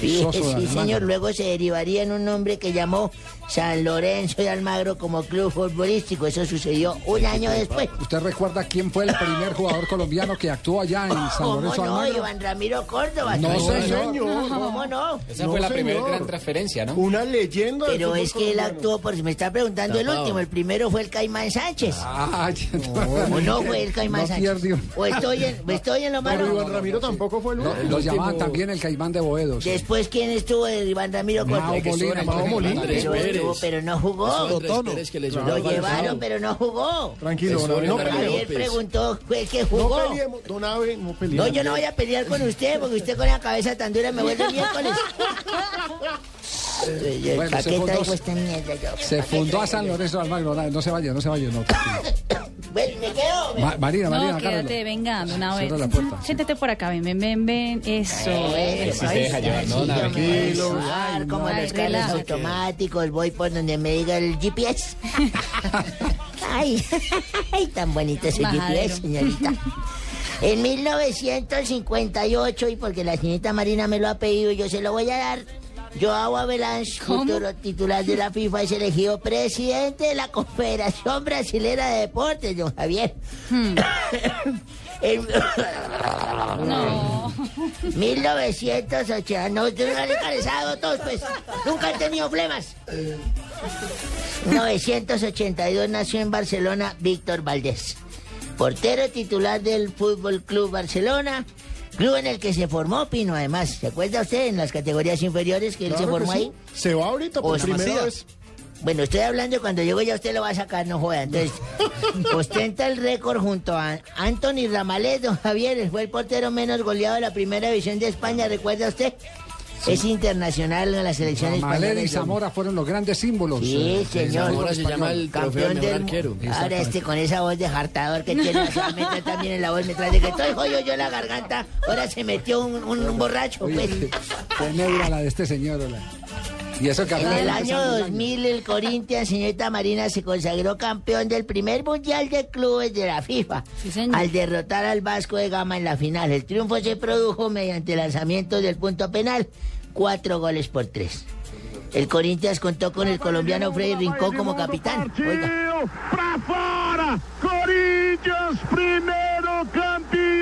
Sí, Almagro. señor, luego se derivaría en un nombre que llamó San Lorenzo de Almagro como club futbolístico. Eso sucedió un año después. ¿Usted recuerda quién fue el primer jugador colombiano que actuó allá en San ¿Cómo Lorenzo no? Almagro? Iván Ramiro Córdoba. No, señor. ¿Cómo no? Esa No, fue la primera gran transferencia, ¿no? Una leyenda Pero es que él actuó, por si me está preguntando el último, el primero fue el Caimán Sánchez. Ah, ya ¿O no fue el Caimán No Sánchez? ¿O estoy en, estoy en lo Pero malo? Iván Ramiro tampoco fue el último. lo llamaban también el caimán de Boedo. sí. Después, ¿quién estuvo de Iván Ramiro Mao Córdoba? Molina, Mao Molina. Pero estuvo, pero no jugó. Que les Lo llevaron, pero no jugó. Tranquilo, don Abe, no Javier preguntó, ¿fue el que No jugó? peleemos, don Abe, no No, peleemos. yo no voy a pelear con usted, porque usted con la cabeza tan dura me vuelve miércoles. El Bueno, se paquete fundó- mierda, yo. Se fundó a San Lorenzo de Almagro. No, no se vaya, no se vaya. No, Bueno, me quedo. Ma- Marina, Marina, No, agárralo. quédate, venga, de una vez. Cierra la puerta. Siéntate por acá, ven, ven, ven, ven. Eso, eso. se deja llevar, ¿no? Nada, tranquilo. como Ay, los carros automáticos, voy por donde me diga el GPS. ay, ay, tan bonito ese Majadero. GPS, señorita. En 1958, y porque la señorita Marina me lo ha pedido, yo se lo voy a dar. Joao ¿Cómo? futuro titular de la FIFA, es elegido presidente de la Confederación Brasilera de Deportes, don Javier. Hmm. No. 1980, no, ustedes no han encabezado todos, pues. Nunca han tenido problemas. 1982 nació en Barcelona Víctor Valdés, portero titular del Fútbol Club Barcelona, club en el que se formó Pino, además. ¿Se acuerda usted en las categorías inferiores que él se Claro formó sí. ahí? Se va ahorita por Os- primera vez. Bueno, estoy hablando cuando llego ya usted lo va a sacar, no joda. Entonces, ostenta el récord junto a Anthony Ramales, don Javier, fue el portero menos goleado de la primera división de España, ¿recuerda usted? Es internacional en la selección española. y Zamora fueron los grandes símbolos. Sí, señor. del fútbol español. campeón del Ahora este con esa voz de jartador que tiene, se meter también en la voz mientras de que estoy jodido yo en la garganta. Ahora se metió un, un- un borracho, pues. Oye, Fue negra la de este señor. hola. Y eso que En el año años. 2000 el Corinthians, señorita Marina, se consagró campeón del primer mundial de clubes de la FIFA al derrotar al Vasco de Gama en la final. El triunfo se produjo mediante lanzamiento del punto penal, cuatro goles por tres. El Corinthians contó con el colombiano Freddy Rincón como capitán. Oiga. Pra fora! Corinthians, primeiro campeão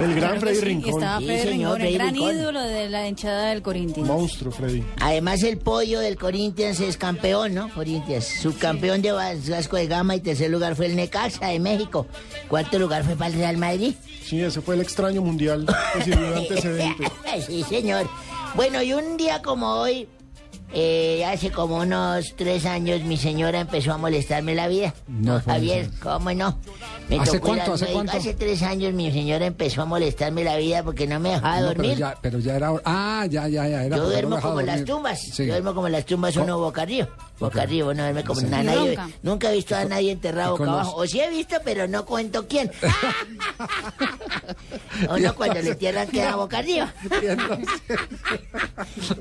El gran Claro Freddy sí, Rincón. estaba Sí, señor, Rincón, el gran Rincón. ídolo de la hinchada del Corinthians. Monstruo, Freddy. Además, el pollo del Corinthians es campeón, ¿no? Corinthians, subcampeón de Vasco de Gama y tercer lugar fue el Necaxa de México. Cuarto lugar fue para el Real Madrid. Sí, ese fue el extraño mundial que sirvió de antecedente. sí, señor. Bueno, y un día como hoy, eh, hace como unos tres años, mi señora empezó a molestarme la vida. No puede Javier, ser. ¿cómo no? Me ¿Hace cuánto, hace cuánto? Hace tres años mi señora empezó a molestarme la vida porque no me dejaba No, pero, dormir. ya, pero ya era. hora- Ah, ya, ya, ya. Era Yo duermo como las dormir. tumbas. Sí. Yo duermo como las tumbas, uno boca arriba. Boca arriba, no duerme como Sí. na- Y nadie. ronca. Nunca he visto a nadie enterrado boca abajo. O sí he visto, pero no cuento quién. Uno cuando le entierran queda boca arriba.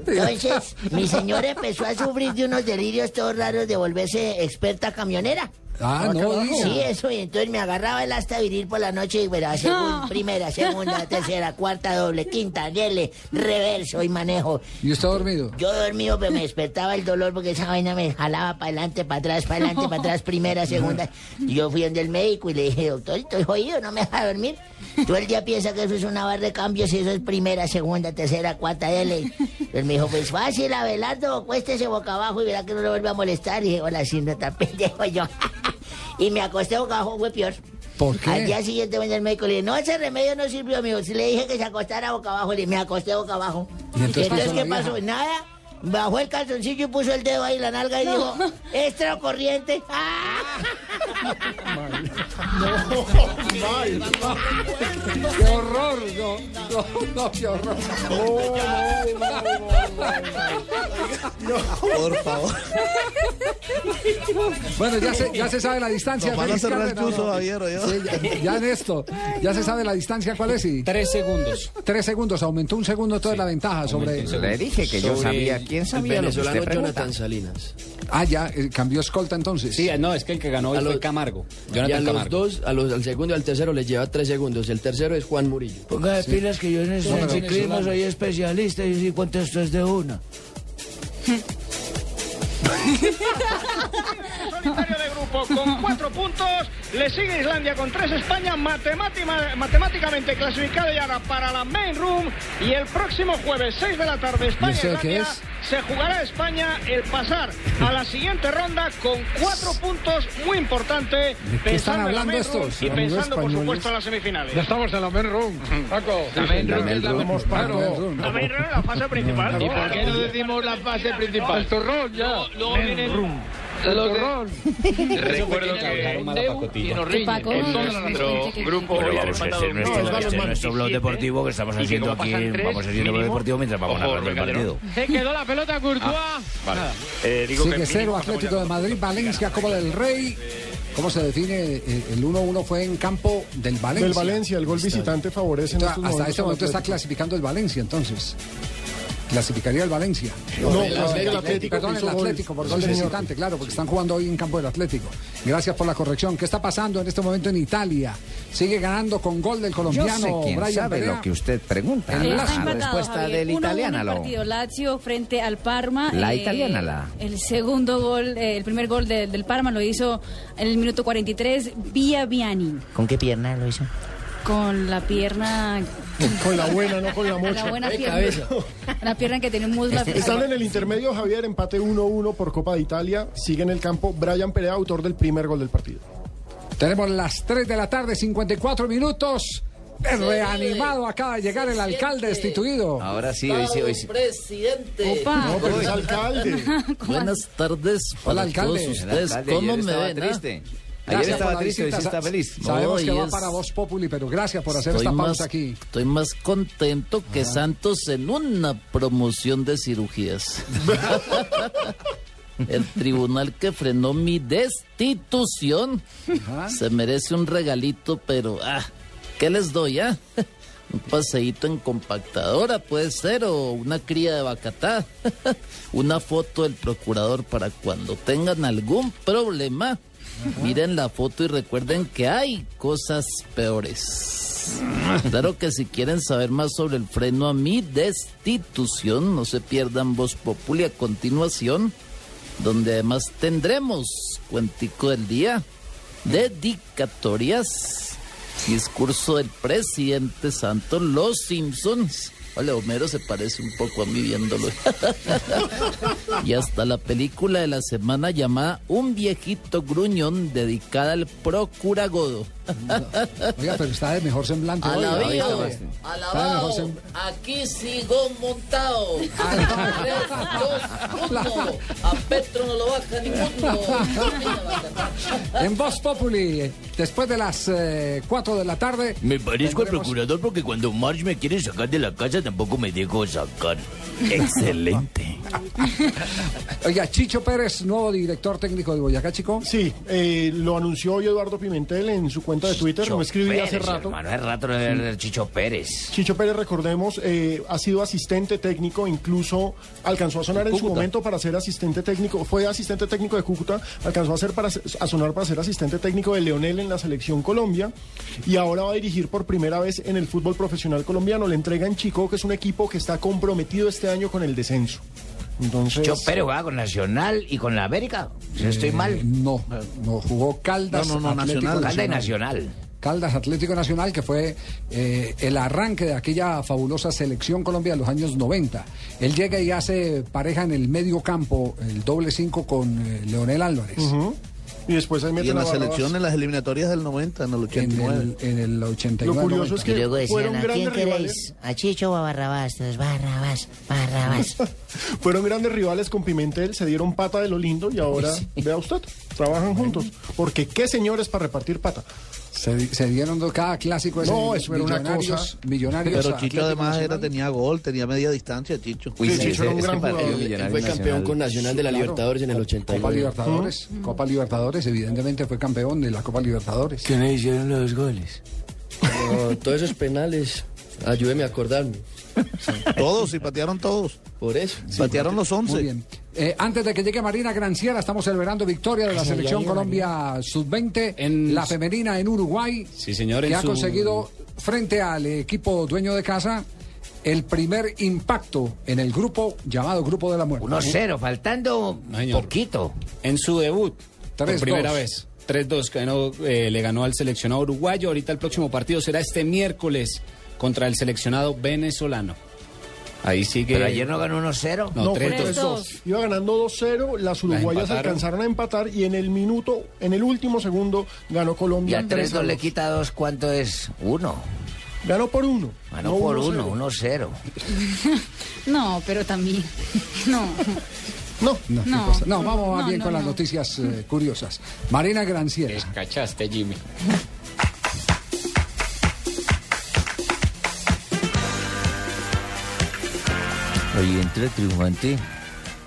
Entonces, mi señora empezó a sufrir de unos delirios todos raros de volverse experta camionera. Ah, no. Sí, eso, y entonces me agarraba el asta viril por la noche y bueno, segun- primera, segunda, tercera, cuarta, doble, quinta, yele, reverso y manejo. ¿Y usted dormido? Yo dormido, pero me despertaba el dolor porque esa vaina me jalaba para adelante, para atrás, para adelante, para atrás, primera, segunda. Y yo fui donde el médico y le dije, doctor, estoy jodido, no me deja dormir. Todo el día piensa que eso es una barra de cambios y eso es primera, segunda, tercera, cuarta, L. Él me dijo, pues fácil, Abelardo, acuéstese boca abajo y verá que no le vuelve a molestar. Y dije, hola, sí, no está pendejo yo. Y me acosté boca abajo, fue peor. ¿Por qué? Al día siguiente venía el médico y le dije, no, ese remedio no sirvió, amigo. Si le dije que se acostara boca abajo, le dije, me acosté boca abajo. ¿Y entonces pasó ¿qué pasó? vieja? Nada. Bajó el calzoncillo y puso el dedo ahí en la nalga y dijo, extra o corriente. ¡Qué horror! No, no, no, qué horror. Por favor. Bueno, ya se, ya se sabe la distancia. Van a cerrar el ¿no? Javier, ya, ya en esto, ya se sabe la distancia cuál es. Y... Tres segundos. Tres segundos, aumentó un segundo toda la ventaja sobre... Le dije que yo sabía. ¿Quién sabía lo que usted? Jonathan Salinas. Ah, ya, eh, cambió escolta entonces. Sí, no, es que el que ganó hoy fue los- Camargo. Y a Jonathan los dos, a los, al segundo y al tercero les lleva tres segundos. El tercero es Juan Murillo. Ponga de pilas que yo en, eso, en ciclismo soy especialista y sí contesto es de una. solitario de grupo con cuatro puntos. Le sigue Islandia con tres. España matemátima- matemáticamente clasificada ya para la main room. Y el próximo jueves, 6 de la tarde, ¿Y eso qué España-Islandia. es? Se jugará España el pasar a la siguiente ronda con cuatro puntos muy importante. ¿De qué están pensando en la hablando main room estos? Y pensando, por españoles. supuesto, en las semifinales. Ya estamos en la main room, Paco. La main room es la main room. Es fase principal. ¿Y por qué no decimos la fase principal? El turrón, ya. Luego viene el El turrón. Recuerdo que nuestro grupo Pero ha vamos, empatado es uno. nuestro, No, es este es nuestro blog deportivo que estamos haciendo aquí, vamos haciendo blog deportivo mientras vamos ojo, narrando el partido. Se quedó la pelota Courtois. Vale. Eh, digo Sigue que cero Atlético de Madrid, Valencia, Copa del Rey. ¿Cómo se define? El 1-1 fue en campo del Valencia. Del Valencia, el gol visitante favorece en Entonces, estos hasta este momento está clasificando el Valencia, entonces. Clasificaría el Valencia. No, el Atlético, Perdón, el. Atlético por gol visitante, claro, porque están jugando hoy en campo del Atlético. Gracias por la corrección. ¿Qué está pasando en este momento en Italia? Sigue ganando con gol del Yo colombiano sé quién Brian sabe Perea. lo que usted pregunta. El La empatado, respuesta Javier. del 1-1 italiano. el lo- partido Lazio frente al Parma. La Eh, italiana, la- El segundo gol, eh, el primer gol de- del Parma lo hizo en el minuto 43 Via Viani. ¿Con qué pierna lo hizo? Con la pierna. Con la buena, no con la mocha. La buena De pierna. cabeza. La pierna que tiene un muslo. Están en el intermedio, Javier, empate 1-1 por Copa de Italia. Sigue en el campo Brian Perea, autor del primer gol del partido. Tenemos las 3 de la tarde, 54 minutos. Reanimado acaba de llegar el alcalde destituido. Ahora sí, hoy sí, hoy sí. Presidente. Opa. No, pero es alcalde. Buenas tardes Hola, para alcalde. todos ustedes. ¿Cómo me ven? ah? Gracias estaba triste, hoy está feliz. Sabemos No, que y va es- para Voz Populi, pero gracias por hacer Estoy esta más, pausa aquí. estoy más contento que Santos en una promoción de cirugías. El tribunal que frenó mi destitución se merece un regalito, pero ah, ¿qué les doy, ah? Un paseíto en compactadora puede ser o una cría de bacatá. Una foto del procurador para cuando tengan algún problema. Miren la foto y recuerden que hay cosas peores. Claro que si quieren saber más sobre el freno a mi destitución, no se pierdan Voz Populi a continuación, donde además tendremos cuentico del día, dedicatorias, discurso del presidente Santos, Los Simpsons. Hola, Homero se parece un poco a mí viéndolo. y hasta la película de la semana llamada Un viejito gruñón, dedicada al procuragodo. Oiga, pero está de mejor semblante. Alabado, alabado, sem- aquí sigo montado. Tres, dos, uno. A Petro no lo baja ninguno. En Voz Populi, después de las 4 de la tarde. Me parezco al procurador porque cuando Marge me quiere sacar de la casa tampoco me dejo sacar. Excelente. Oiga, Chicho Pérez, nuevo director técnico de Boyacá, chico. Sí, eh, lo anunció hoy Eduardo Pimentel en su cuenta de Twitter, lo escribí hace rato. Hermano, hace rato no era el Chicho Pérez. Chicho Pérez, recordemos, eh, ha sido asistente técnico, incluso alcanzó a sonar en su momento para ser asistente técnico, fue asistente técnico de Cúcuta, alcanzó a, ser para, a sonar para ser asistente técnico de Leonel en la selección Colombia y ahora va a dirigir por primera vez en el fútbol profesional colombiano. Le entrega en Chico, que es un equipo que está comprometido este año con el descenso. Entonces, Chicho Pérez jugaba con Nacional y con la América. Si no estoy mal. Eh, No, no, jugó Caldas No, no, no, Atlético Nacional. Calda y Nacional. Caldas Atlético Nacional, que fue eh, el arranque de aquella fabulosa selección Colombia de los años 90. Él llega y hace pareja en el medio campo, el doble cinco con eh, Leonel Álvarez. Ujú. Y después ahí Y meten en a la selección, en las eliminatorias del 90, en el En 89. el, en el 89. Lo curioso es que Y luego decían, fueron ¿a quién grandes rivales. queréis? ¿A Chicho o a Barrabás? Entonces, Barrabás, Barrabás. Fueron grandes rivales con Pimentel, se dieron pata de lo lindo y ahora, vea usted, trabajan juntos. Porque qué señores para repartir pata. Se, se dieron dos- cada clásico ese, No, eso era una millonarios, cosa. millonarios Pero Chicho además era, tenía gol, tenía media distancia, Chicho. Uy, Sí, sí, Chicho ese, era un ese gran partido jugador. Él millonario fue campeón nacional. con Nacional de la Claro. Libertadores en el Copa 89. Libertadores, Copa Libertadores, evidentemente fue campeón de la Copa Libertadores. ¿Quién le hicieron los goles? Todos esos penales, ayúdeme a acordarme. Todos, y patearon todos. Por eso. patearon los 11. Muy bien. Eh, antes de que llegue Marina Granciera, estamos celebrando victoria de la selección Colombia Sub-20, En- la femenina en Uruguay, Sí, señor. que en ha su- conseguido frente al equipo dueño de casa el primer impacto en el grupo llamado Grupo de la Muerte. 1-0, faltando señor. poquito. En su debut, por 3-2. primera vez. 3-2, ganó, eh, le ganó al seleccionado uruguayo. Ahorita el próximo partido será este miércoles contra el seleccionado venezolano. Ahí sigue. Pero ayer no ganó 1-0. No, No, fue 3-2. 3-2. Iba ganando 2-0, las uruguayas empataron. alcanzaron a empatar y en el minuto, en el último segundo, ganó Y Colombia. a 3 3-2 le quita 2, ¿cuánto es? 1. Ganó por uno. Ganó no por 1-0. 1, 1-0. No, pero también. No. No, No, No. ¿qué pasa? No, vamos más No, bien no, con las no. noticias eh, curiosas. Marina Granciera. Cachaste, Jimmy. Ahí entra triunfante,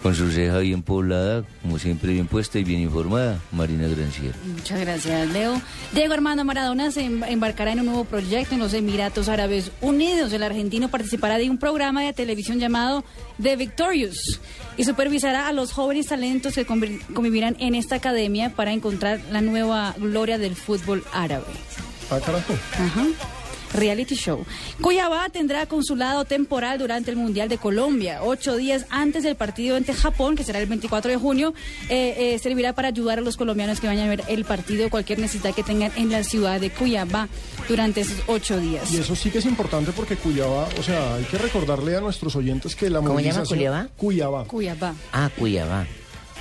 con su ceja bien poblada, como siempre bien puesta y bien informada, Marina Granciera. Muchas gracias, Leo. Diego Armando Maradona se em- embarcará en un nuevo proyecto en los Emiratos Árabes Unidos. El argentino participará de un programa de televisión llamado The Victorious y supervisará a los jóvenes talentos que convivirán en esta academia para encontrar la nueva gloria del fútbol árabe. Ah, carajo. Ajá. Reality show. Cuyabá tendrá consulado temporal durante el Mundial de Colombia. Ocho días antes del partido ante Japón, que será el 24 de junio, eh, eh, servirá para ayudar a los colombianos que vayan a ver el partido, cualquier necesidad que tengan en la ciudad de Cuyabá durante esos ocho días. Y eso sí que es importante porque Cuyabá, o sea, hay que recordarle a nuestros oyentes que la ¿Cómo llama movilización... Cuyabá? Cuyabá. Cuyabá. Ah, Cuyabá.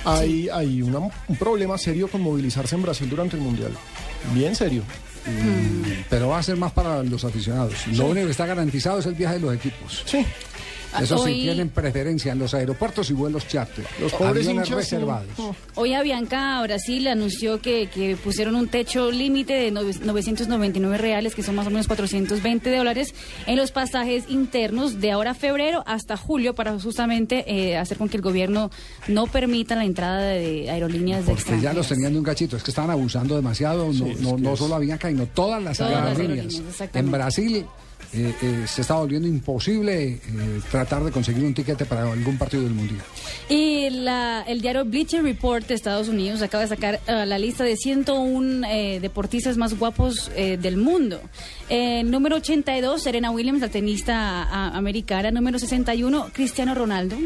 Hay, hay una- un problema serio con movilizarse en Brasil durante el Mundial. Bien serio. Pero va a ser más para los aficionados. Lo único que está garantizado es el viaje de los equipos. Sí. Eso sí, Hoy- tienen preferencia en los aeropuertos y vuelos charter. Los pobres Aviones hinchas, sí. reservados. Hoy Avianca Brasil anunció que, que pusieron un techo límite de nove- 999 reales, que son más o menos 420 dólares, en los pasajes internos de ahora a febrero hasta julio para justamente eh, hacer con que el gobierno no permita la entrada de aerolíneas de Porque ya los tenían de un cachito, es que estaban abusando demasiado, no, no, no solo Avianca, sino todas las Todas las aerolíneas. En Brasil eh, eh, se está volviendo imposible eh, tratar de conseguir un tiquete para algún partido del Mundial. Y la- el diario Bleacher Report de Estados Unidos acaba de sacar eh, la lista de 101 eh, deportistas más guapos eh, del mundo. Eh, número 82, Serena Williams, la tenista a- americana. Número 61, Cristiano Ronaldo.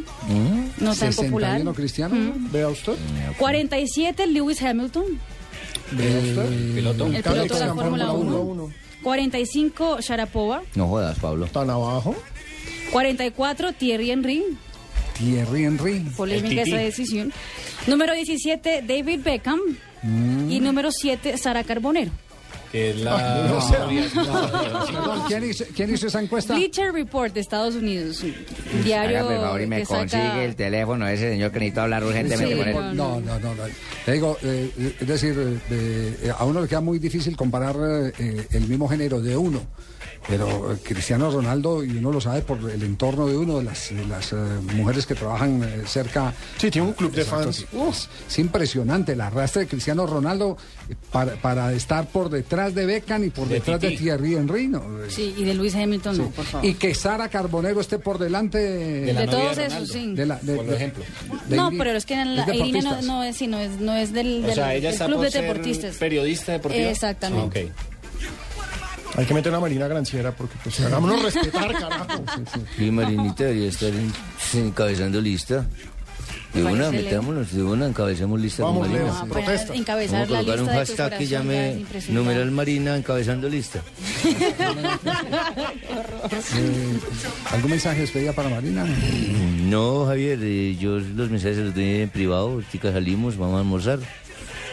No tan 61 popular. Cristiano, Mm. Vea usted. 47, Lewis Hamilton. Vea usted. Piloto. El piloto de la Fórmula 1. 45, Sharapova. No jodas, Pablo. ¿Tan abajo? 44, Thierry Henry. Thierry Henry. Polémica esa decisión. Número 17, David Beckham. Mm. Y número 7, Sara Carbonero. Que es la... No, Perdón, ¿quién, hizo, quién hizo esa encuesta? Bleacher Report de Estados Unidos. un Hágame Diario el favor y me que saca- consigue el teléfono de ese señor que necesito hablar urgentemente Sí, con él. no, No, no, no. no. Te digo, eh, eh, es decir, eh, eh, a uno le queda muy difícil comparar eh, el mismo género de uno. Pero eh, Cristiano Ronaldo, y uno lo sabe por el entorno de uno, de las, de las eh, mujeres que trabajan eh, cerca. Sí, tiene un club de fans. Uf, es impresionante el arrastre de Cristiano Ronaldo para, para estar por detrás de Beckham y por De detrás de Titi. Thierry Henry. ¿no? Sí, y de Luis Hamilton, no, por favor. Y que Sara Carbonero esté por delante De la de todos de esos, sí. de la- de- por de- ejemplo. de no, pero es que en la, es Irina no, no es, sí, no es, no es del, O del- sea, ella del está club por de ser deportistas. periodista deportiva. Exactamente. Ok. Hay que meter a Marina Granciera porque pues hagámonos respetar, carajo. Sí, Marinita debería estar en- encabezando lista. De Me una, metámonos, de una, encabecemos lista Vamos, con Leo. Marina. Poner- protesta. encabezar Vamos a la colocar lista un hashtag que llame numeral Marina encabezando lista. Eh, ¿Algún mensaje de despedida para Marina? No, Javier, eh, yo los mensajes se los doy en privado. Ahorita salimos, vamos a almorzar.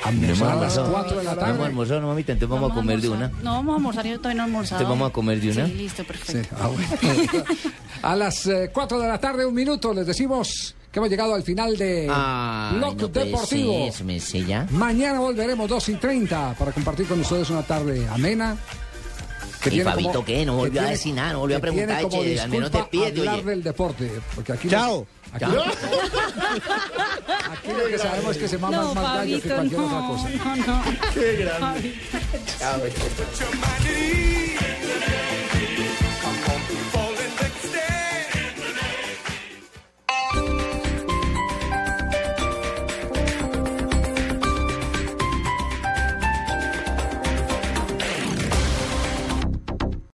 Almorzar No a las almorzado. cuatro de la No hemos tarde. almorzado, no, mamita, entonces vamos, a comer de una. almorzar. No, vamos a almorzar, yo todavía no he almorzado. Entonces vamos a comer de una. Sí, listo, perfecto. Sí, ah, bueno. a las 4 de la tarde, un minuto, les decimos que hemos llegado al final de Ay, Block no Deportivo. ser, me sé ya. Mañana volveremos 2 y 30 para compartir con ustedes una tarde amena. que ¿Y Fabito como- qué? No volvió a decir nada, no volvió a preguntar, como che, al menos disculpa te pide, hablar oye. del deporte, porque aquí Chao. Aquí, lo que sabemos es que se mama No, más gallo que Fabito, cualquier otra cosa. no, no. Qué grande. Fabito. Chao.